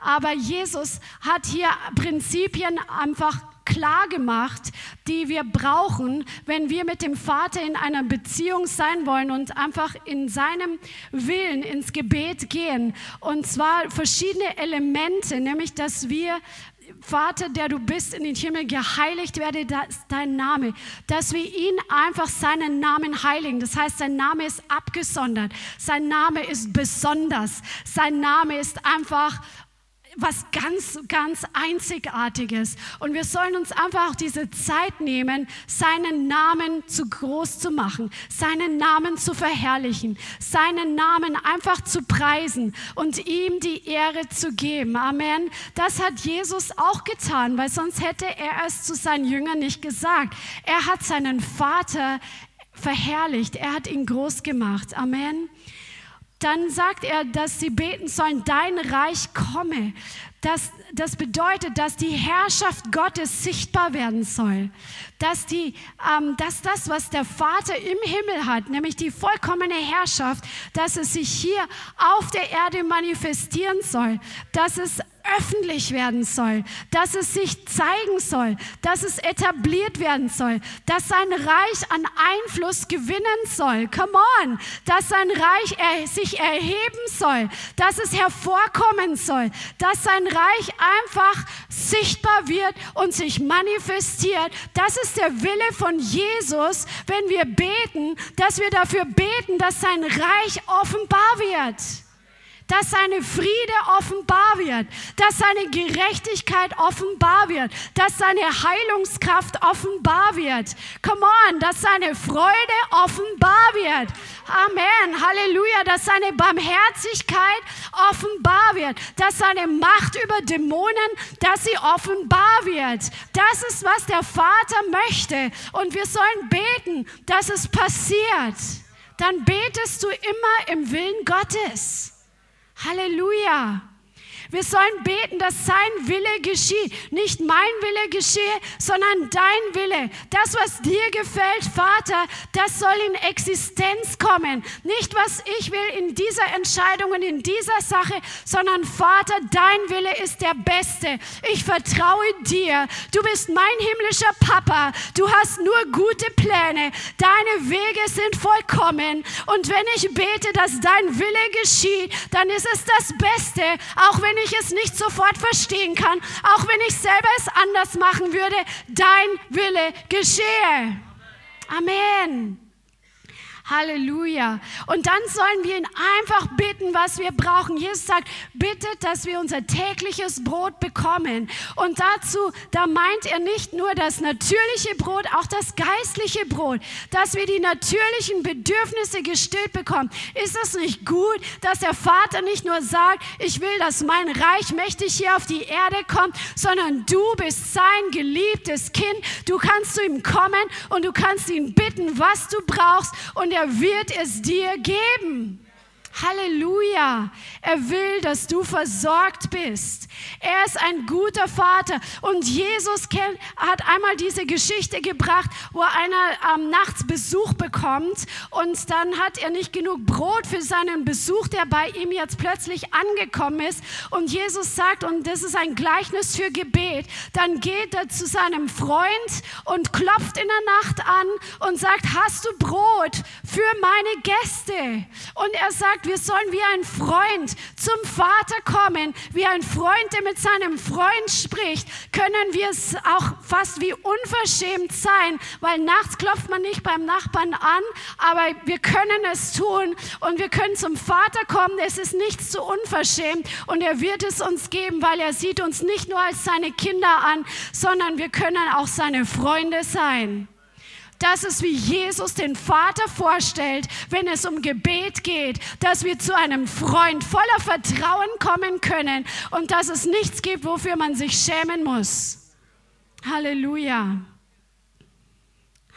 Aber Jesus hat hier Prinzipien einfach klar gemacht, die wir brauchen, wenn wir mit dem Vater in einer Beziehung sein wollen und einfach in seinem Willen ins Gebet gehen. Und zwar verschiedene Elemente, nämlich dass wir Vater, der du bist in den Himmel, geheiligt werde dein Name, dass wir ihn einfach seinen Namen heiligen. Das heißt, sein Name ist abgesondert, sein Name ist besonders, sein Name ist einfach was ganz, ganz Einzigartiges. Und wir sollen uns einfach auch diese Zeit nehmen, seinen Namen zu groß zu machen, seinen Namen zu verherrlichen, seinen Namen einfach zu preisen und ihm die Ehre zu geben. Amen. Das hat Jesus auch getan, weil sonst hätte er es zu seinen Jüngern nicht gesagt. Er hat seinen Vater verherrlicht, er hat ihn groß gemacht. Amen dann sagt er, dass sie beten sollen, dein Reich komme. Das, das bedeutet, dass die Herrschaft Gottes sichtbar werden soll. Dass, die, ähm, dass das, was der Vater im Himmel hat, nämlich die vollkommene Herrschaft, dass es sich hier auf der Erde manifestieren soll. Dass es öffentlich werden soll, dass es sich zeigen soll, dass es etabliert werden soll, dass sein Reich an Einfluss gewinnen soll. Come on, dass sein Reich er, sich erheben soll, dass es hervorkommen soll, dass sein Reich einfach sichtbar wird und sich manifestiert. Das ist der Wille von Jesus, wenn wir beten, dass wir dafür beten, dass sein Reich offenbar wird dass seine Friede offenbar wird, dass seine Gerechtigkeit offenbar wird, dass seine Heilungskraft offenbar wird. Come on, dass seine Freude offenbar wird. Amen, Halleluja, dass seine Barmherzigkeit offenbar wird, dass seine Macht über Dämonen, dass sie offenbar wird. Das ist, was der Vater möchte. Und wir sollen beten, dass es passiert. Dann betest du immer im Willen Gottes. Halleluja. Wir sollen beten, dass sein Wille geschieht. Nicht mein Wille geschehe, sondern dein Wille. Das, was dir gefällt, Vater, das soll in Existenz kommen. Nicht, was ich will in dieser Entscheidung und in dieser Sache, sondern Vater, dein Wille ist der beste. Ich vertraue dir. Du bist mein himmlischer Papa. Du hast nur gute Pläne. Deine Wege sind vollkommen. Und wenn ich bete, dass dein Wille geschieht, dann ist es das Beste, auch wenn ich es nicht sofort verstehen kann, auch wenn ich selber es anders machen würde, dein Wille geschehe. Amen. Halleluja. Und dann sollen wir ihn einfach bitten, was wir brauchen. Jesus sagt, bittet, dass wir unser tägliches Brot bekommen. Und dazu, da meint er nicht nur das natürliche Brot, auch das geistliche Brot, dass wir die natürlichen Bedürfnisse gestillt bekommen. Ist es nicht gut, dass der Vater nicht nur sagt, ich will, dass mein Reich mächtig hier auf die Erde kommt, sondern du bist sein geliebtes Kind. Du kannst zu ihm kommen und du kannst ihn bitten, was du brauchst und er wird es dir geben. Halleluja. Er will, dass du versorgt bist. Er ist ein guter Vater. Und Jesus hat einmal diese Geschichte gebracht, wo einer ähm, nachts Besuch bekommt und dann hat er nicht genug Brot für seinen Besuch, der bei ihm jetzt plötzlich angekommen ist. Und Jesus sagt, und das ist ein Gleichnis für Gebet, dann geht er zu seinem Freund und klopft in der Nacht an und sagt, hast du Brot für meine Gäste? Und er sagt, wir sollen wie ein Freund zum Vater kommen, wie ein Freund, der mit seinem Freund spricht, können wir es auch fast wie unverschämt sein, weil nachts klopft man nicht beim Nachbarn an, aber wir können es tun und wir können zum Vater kommen. Es ist nichts zu unverschämt und er wird es uns geben, weil er sieht uns nicht nur als seine Kinder an, sondern wir können auch seine Freunde sein. Das ist, wie Jesus den Vater vorstellt, wenn es um Gebet geht, dass wir zu einem Freund voller Vertrauen kommen können und dass es nichts gibt, wofür man sich schämen muss. Halleluja.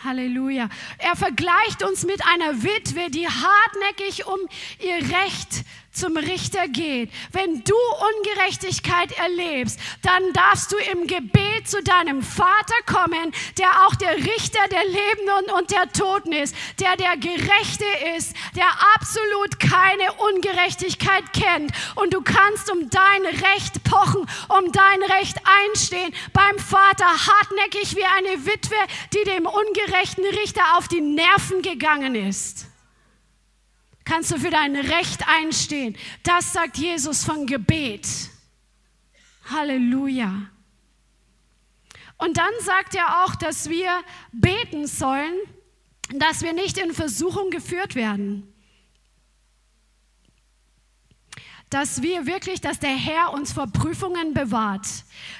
Halleluja. Er vergleicht uns mit einer Witwe, die hartnäckig um ihr Recht zum Richter geht, wenn du Ungerechtigkeit erlebst, dann darfst du im Gebet zu deinem Vater kommen, der auch der Richter der Lebenden und der Toten ist, der der Gerechte ist, der absolut keine Ungerechtigkeit kennt. Und du kannst um dein Recht pochen, um dein Recht einstehen. Beim Vater, hartnäckig wie eine Witwe, die dem ungerechten Richter auf die Nerven gegangen ist kannst du für dein Recht einstehen. Das sagt Jesus von Gebet. Halleluja. Und dann sagt er auch, dass wir beten sollen, dass wir nicht in Versuchung geführt werden. Dass wir wirklich, dass der Herr uns vor Prüfungen bewahrt,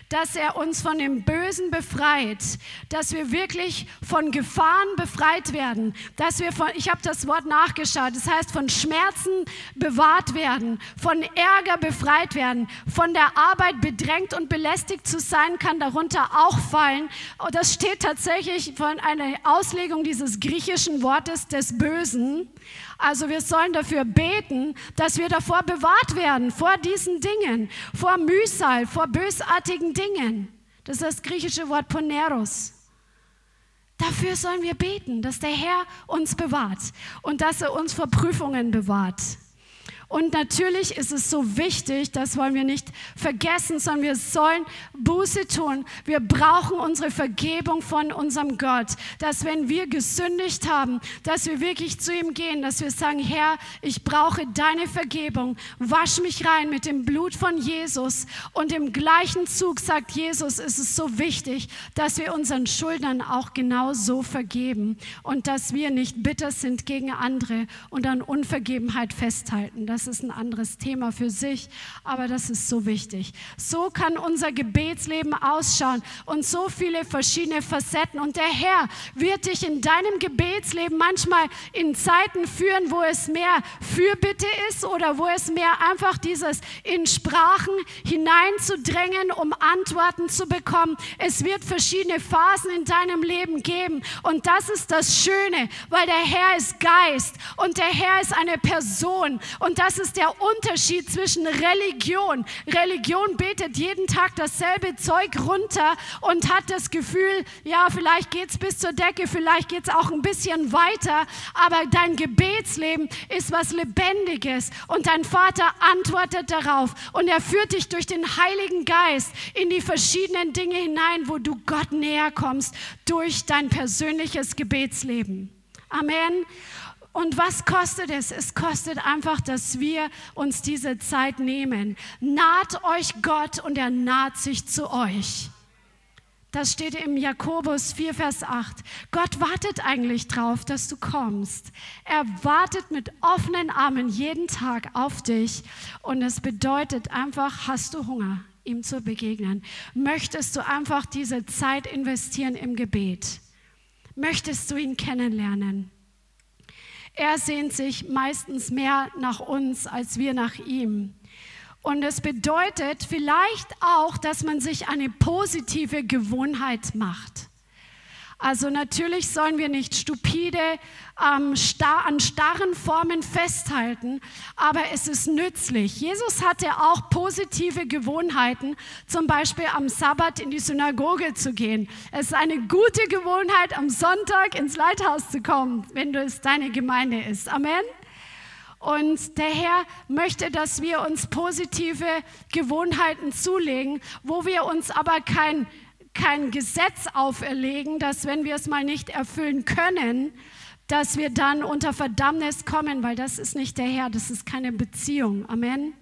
dass er uns von dem Bösen befreit, dass wir wirklich von Gefahren befreit werden, dass wir von, ich habe das Wort nachgeschaut, das heißt von Schmerzen bewahrt werden, von Ärger befreit werden, von der Arbeit bedrängt und belästigt zu sein, kann darunter auch fallen. Das steht tatsächlich von einer Auslegung dieses griechischen Wortes des Bösen. Also wir sollen dafür beten, dass wir davor bewahrt werden, vor diesen Dingen, vor Mühsal, vor bösartigen Dingen. Das ist das griechische Wort Poneros. Dafür sollen wir beten, dass der Herr uns bewahrt und dass er uns vor Prüfungen bewahrt. Und natürlich ist es so wichtig, das wollen wir nicht vergessen, sondern wir sollen Buße tun. Wir brauchen unsere Vergebung von unserem Gott, dass wenn wir gesündigt haben, dass wir wirklich zu ihm gehen, dass wir sagen, Herr, ich brauche deine Vergebung. Wasch mich rein mit dem Blut von Jesus. Und im gleichen Zug sagt Jesus, ist es so wichtig, dass wir unseren Schuldern auch genau so vergeben und dass wir nicht bitter sind gegen andere und an Unvergebenheit festhalten. Das das ist ein anderes Thema für sich, aber das ist so wichtig. So kann unser Gebetsleben ausschauen und so viele verschiedene Facetten. Und der Herr wird dich in deinem Gebetsleben manchmal in Zeiten führen, wo es mehr Fürbitte ist oder wo es mehr einfach dieses in Sprachen hineinzudrängen, um Antworten zu bekommen. Es wird verschiedene Phasen in deinem Leben geben. Und das ist das Schöne, weil der Herr ist Geist und der Herr ist eine Person. Und das ist der Unterschied zwischen Religion. Religion betet jeden Tag dasselbe Zeug runter und hat das Gefühl, ja, vielleicht geht es bis zur Decke, vielleicht geht es auch ein bisschen weiter, aber dein Gebetsleben ist was Lebendiges und dein Vater antwortet darauf und er führt dich durch den Heiligen Geist in die verschiedenen Dinge hinein, wo du Gott näher kommst durch dein persönliches Gebetsleben. Amen. Und was kostet es? Es kostet einfach, dass wir uns diese Zeit nehmen. Naht euch Gott und er naht sich zu euch. Das steht im Jakobus 4, Vers 8. Gott wartet eigentlich drauf, dass du kommst. Er wartet mit offenen Armen jeden Tag auf dich. Und es bedeutet einfach, hast du Hunger, ihm zu begegnen? Möchtest du einfach diese Zeit investieren im Gebet? Möchtest du ihn kennenlernen? Er sehnt sich meistens mehr nach uns als wir nach ihm. Und es bedeutet vielleicht auch, dass man sich eine positive Gewohnheit macht. Also natürlich sollen wir nicht stupide ähm, star an starren Formen festhalten, aber es ist nützlich. Jesus hatte auch positive Gewohnheiten, zum Beispiel am Sabbat in die Synagoge zu gehen. Es ist eine gute Gewohnheit, am Sonntag ins Leithaus zu kommen, wenn es deine Gemeinde ist. Amen. Und der Herr möchte, dass wir uns positive Gewohnheiten zulegen, wo wir uns aber kein kein Gesetz auferlegen, dass wenn wir es mal nicht erfüllen können, dass wir dann unter Verdammnis kommen, weil das ist nicht der Herr, das ist keine Beziehung. Amen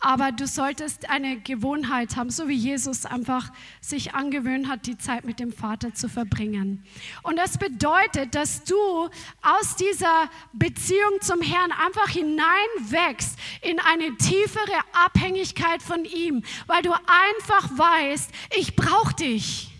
aber du solltest eine Gewohnheit haben, so wie Jesus einfach sich angewöhnt hat, die Zeit mit dem Vater zu verbringen. Und das bedeutet, dass du aus dieser Beziehung zum Herrn einfach hineinwächst in eine tiefere Abhängigkeit von ihm, weil du einfach weißt, ich brauche dich.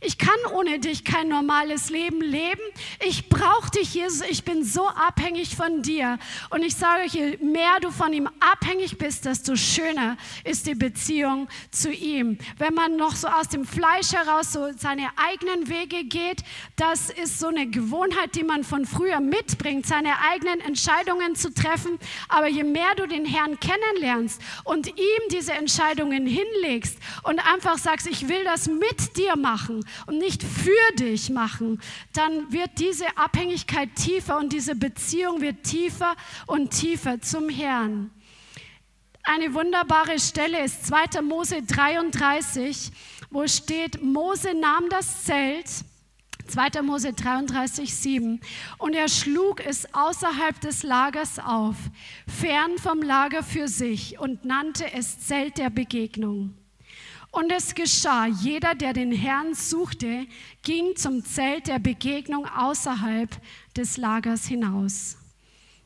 Ich kann ohne dich kein normales Leben leben. Ich brauche dich, Jesus. Ich bin so abhängig von dir. Und ich sage euch, je mehr du von ihm abhängig bist, desto schöner ist die Beziehung zu ihm. Wenn man noch so aus dem Fleisch heraus so seine eigenen Wege geht, das ist so eine Gewohnheit, die man von früher mitbringt, seine eigenen Entscheidungen zu treffen. Aber je mehr du den Herrn kennenlernst und ihm diese Entscheidungen hinlegst und einfach sagst, ich will das mit dir machen und nicht für dich machen, dann wird diese Abhängigkeit tiefer und diese Beziehung wird tiefer und tiefer zum Herrn. Eine wunderbare Stelle ist 2. Mose 33, wo steht, Mose nahm das Zelt 2. Mose 33, 7. Und er schlug es außerhalb des Lagers auf, fern vom Lager für sich und nannte es Zelt der Begegnung. Und es geschah, jeder, der den Herrn suchte, ging zum Zelt der Begegnung außerhalb des Lagers hinaus.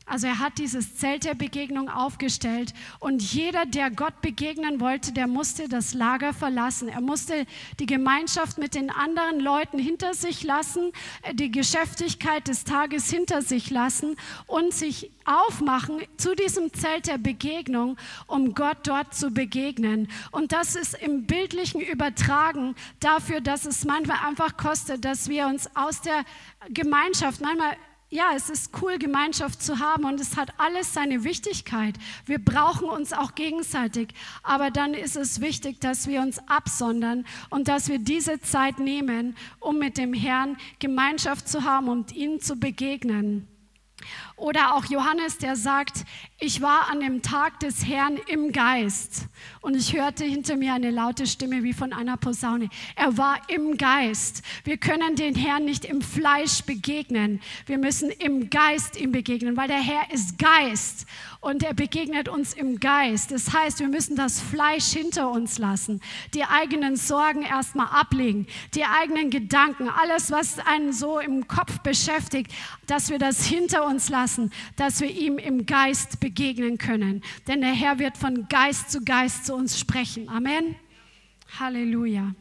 Also er hat dieses Zelt der Begegnung aufgestellt und jeder, der Gott begegnen wollte, der musste das Lager verlassen. Er musste die Gemeinschaft mit den anderen Leuten hinter sich lassen, die Geschäftigkeit des Tages hinter sich lassen und sich aufmachen zu diesem Zelt der Begegnung, um Gott dort zu begegnen. Und das ist im bildlichen Übertragen dafür, dass es manchmal einfach kostet, dass wir uns aus der Gemeinschaft, manchmal ja, es ist cool, Gemeinschaft zu haben und es hat alles seine Wichtigkeit. Wir brauchen uns auch gegenseitig. Aber dann ist es wichtig, dass wir uns absondern und dass wir diese Zeit nehmen, um mit dem Herrn Gemeinschaft zu haben und ihm zu begegnen. Oder auch Johannes, der sagt, ich war an dem Tag des Herrn im Geist und ich hörte hinter mir eine laute Stimme wie von einer Posaune. Er war im Geist. Wir können den Herrn nicht im Fleisch begegnen. Wir müssen im Geist ihm begegnen, weil der Herr ist Geist und er begegnet uns im Geist. Das heißt, wir müssen das Fleisch hinter uns lassen, die eigenen Sorgen erstmal ablegen, die eigenen Gedanken, alles, was einen so im Kopf beschäftigt, dass wir das hinter uns lassen, dass wir ihm im Geist begegnen können. Denn der Herr wird von Geist zu Geist zu uns sprechen. Amen. Halleluja.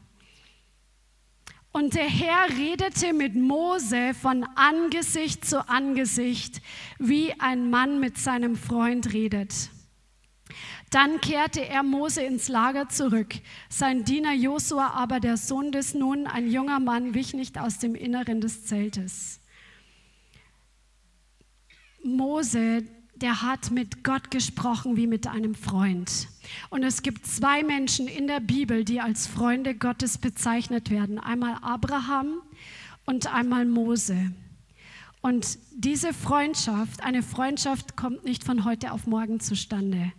Und der Herr redete mit Mose von Angesicht zu Angesicht, wie ein Mann mit seinem Freund redet. Dann kehrte er Mose ins Lager zurück. Sein Diener Josua aber, der Sohn des Nun, ein junger Mann, wich nicht aus dem Inneren des Zeltes. Mose, der hat mit Gott gesprochen wie mit einem Freund. Und es gibt zwei Menschen in der Bibel, die als Freunde Gottes bezeichnet werden. Einmal Abraham und einmal Mose. Und diese Freundschaft, eine Freundschaft kommt nicht von heute auf morgen zustande.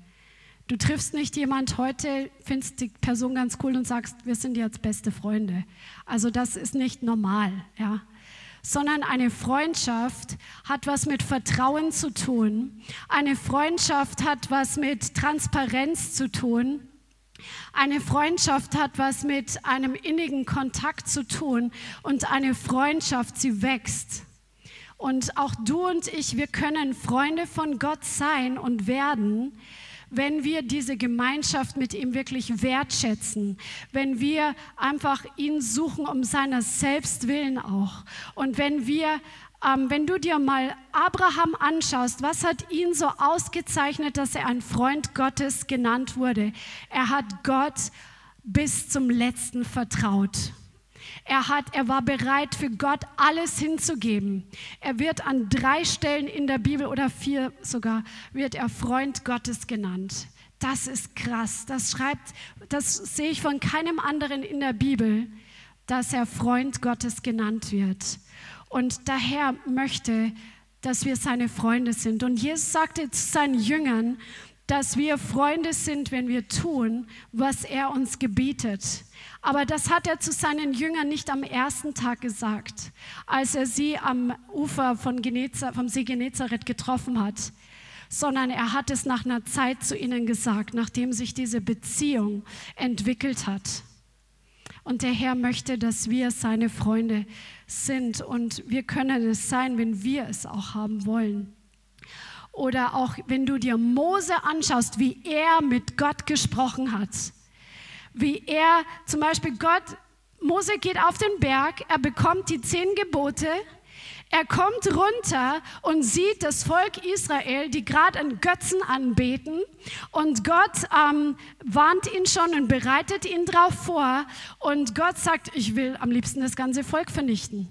Du triffst nicht jemand heute, findest die Person ganz cool und sagst, wir sind jetzt beste Freunde. Also das ist nicht normal, ja sondern eine Freundschaft hat was mit Vertrauen zu tun. Eine Freundschaft hat was mit Transparenz zu tun. Eine Freundschaft hat was mit einem innigen Kontakt zu tun und eine Freundschaft, sie wächst. Und auch du und ich, wir können Freunde von Gott sein und werden, wenn wir diese Gemeinschaft mit ihm wirklich wertschätzen, wenn wir einfach ihn suchen um seiner selbst willen auch und wenn wir ähm, wenn du dir mal Abraham anschaust, was hat ihn so ausgezeichnet, dass er ein Freund Gottes genannt wurde? Er hat Gott bis zum letzten vertraut. Er, hat, er war bereit, für Gott alles hinzugeben. Er wird an drei Stellen in der Bibel oder vier sogar, wird er Freund Gottes genannt. Das ist krass. Das schreibt, das sehe ich von keinem anderen in der Bibel, dass er Freund Gottes genannt wird. Und daher möchte, dass wir seine Freunde sind. Und Jesus sagte zu seinen Jüngern, dass wir Freunde sind, wenn wir tun, was er uns gebietet. Aber das hat er zu seinen Jüngern nicht am ersten Tag gesagt, als er sie am Ufer von Geneza, vom See Genezareth getroffen hat, sondern er hat es nach einer Zeit zu ihnen gesagt, nachdem sich diese Beziehung entwickelt hat. Und der Herr möchte, dass wir seine Freunde sind und wir können es sein, wenn wir es auch haben wollen. Oder auch wenn du dir Mose anschaust, wie er mit Gott gesprochen hat wie er zum Beispiel Gott, Mose geht auf den Berg, er bekommt die zehn Gebote, er kommt runter und sieht das Volk Israel, die gerade einen Götzen anbeten. Und Gott ähm, warnt ihn schon und bereitet ihn darauf vor. Und Gott sagt, ich will am liebsten das ganze Volk vernichten.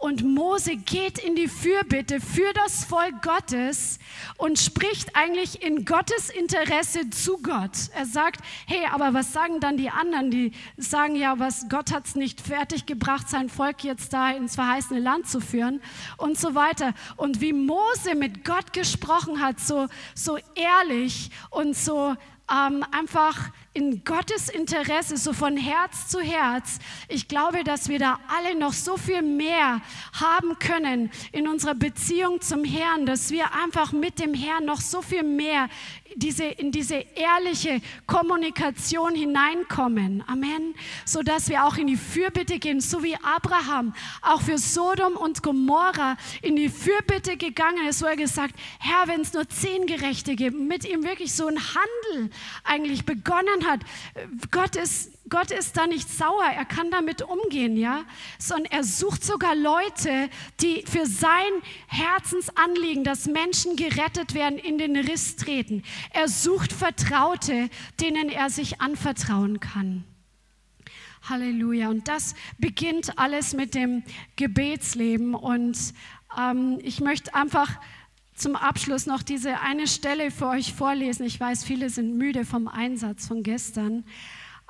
Und Mose geht in die Fürbitte für das Volk Gottes und spricht eigentlich in Gottes Interesse zu Gott. Er sagt, hey, aber was sagen dann die anderen? Die sagen ja, was Gott hat es nicht fertig gebracht, sein Volk jetzt da ins verheißene Land zu führen und so weiter. Und wie Mose mit Gott gesprochen hat, so, so ehrlich und so ähm, einfach in Gottes Interesse, so von Herz zu Herz. Ich glaube, dass wir da alle noch so viel mehr haben können in unserer Beziehung zum Herrn, dass wir einfach mit dem Herrn noch so viel mehr diese, in diese ehrliche Kommunikation hineinkommen. Amen. So dass wir auch in die Fürbitte gehen, so wie Abraham auch für Sodom und Gomorra in die Fürbitte gegangen ist, wo er gesagt, Herr, wenn es nur zehn Gerechte gibt, mit ihm wirklich so ein Handel eigentlich begonnen hat. Gott ist Gott ist da nicht sauer, er kann damit umgehen, ja, sondern er sucht sogar Leute, die für sein Herzensanliegen, dass Menschen gerettet werden, in den Riss treten. Er sucht Vertraute, denen er sich anvertrauen kann. Halleluja. Und das beginnt alles mit dem Gebetsleben. Und ähm, ich möchte einfach zum Abschluss noch diese eine Stelle für euch vorlesen. Ich weiß, viele sind müde vom Einsatz von gestern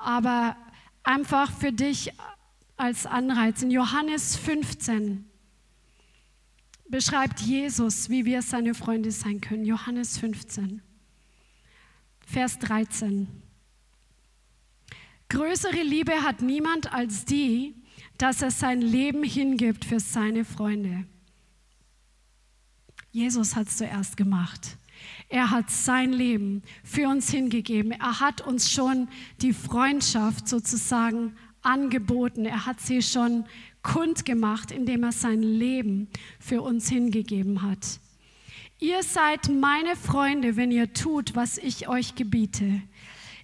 aber einfach für dich als Anreiz. In Johannes 15 beschreibt Jesus, wie wir seine Freunde sein können. Johannes 15, Vers 13. Größere Liebe hat niemand als die, dass er sein Leben hingibt für seine Freunde. Jesus hat es zuerst gemacht. Er hat sein Leben für uns hingegeben. Er hat uns schon die Freundschaft sozusagen angeboten. Er hat sie schon kundgemacht, indem er sein Leben für uns hingegeben hat. Ihr seid meine Freunde, wenn ihr tut, was ich euch gebiete.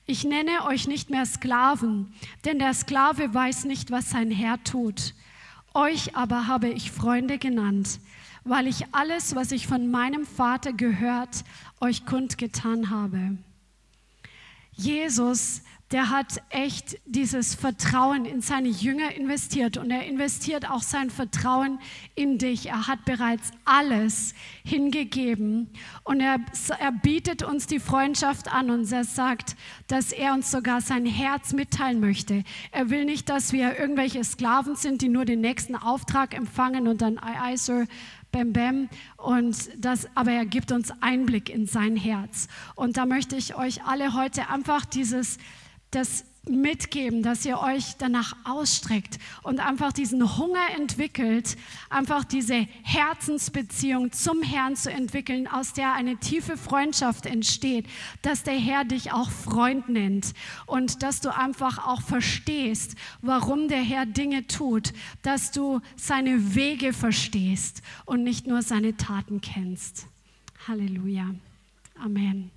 Ich nenne euch nicht mehr Sklaven, denn der Sklave weiß nicht, was sein Herr tut. Euch aber habe ich Freunde genannt, weil ich alles, was ich von meinem Vater gehört, euch kundgetan habe. Jesus, der hat echt dieses Vertrauen in seine Jünger investiert und er investiert auch sein Vertrauen in dich. Er hat bereits alles hingegeben und er, er bietet uns die Freundschaft an und er sagt, dass er uns sogar sein Herz mitteilen möchte. Er will nicht, dass wir irgendwelche Sklaven sind, die nur den nächsten Auftrag empfangen und dann, ei, ei, Sir, Bam Bam. Und das, aber er gibt uns Einblick in sein Herz. Und da möchte ich euch alle heute einfach dieses, das mitgeben, dass ihr euch danach ausstreckt und einfach diesen Hunger entwickelt, einfach diese Herzensbeziehung zum Herrn zu entwickeln, aus der eine tiefe Freundschaft entsteht, dass der Herr dich auch Freund nennt und dass du einfach auch verstehst, warum der Herr Dinge tut, dass du seine Wege verstehst und nicht nur seine Taten kennst. Halleluja. Amen.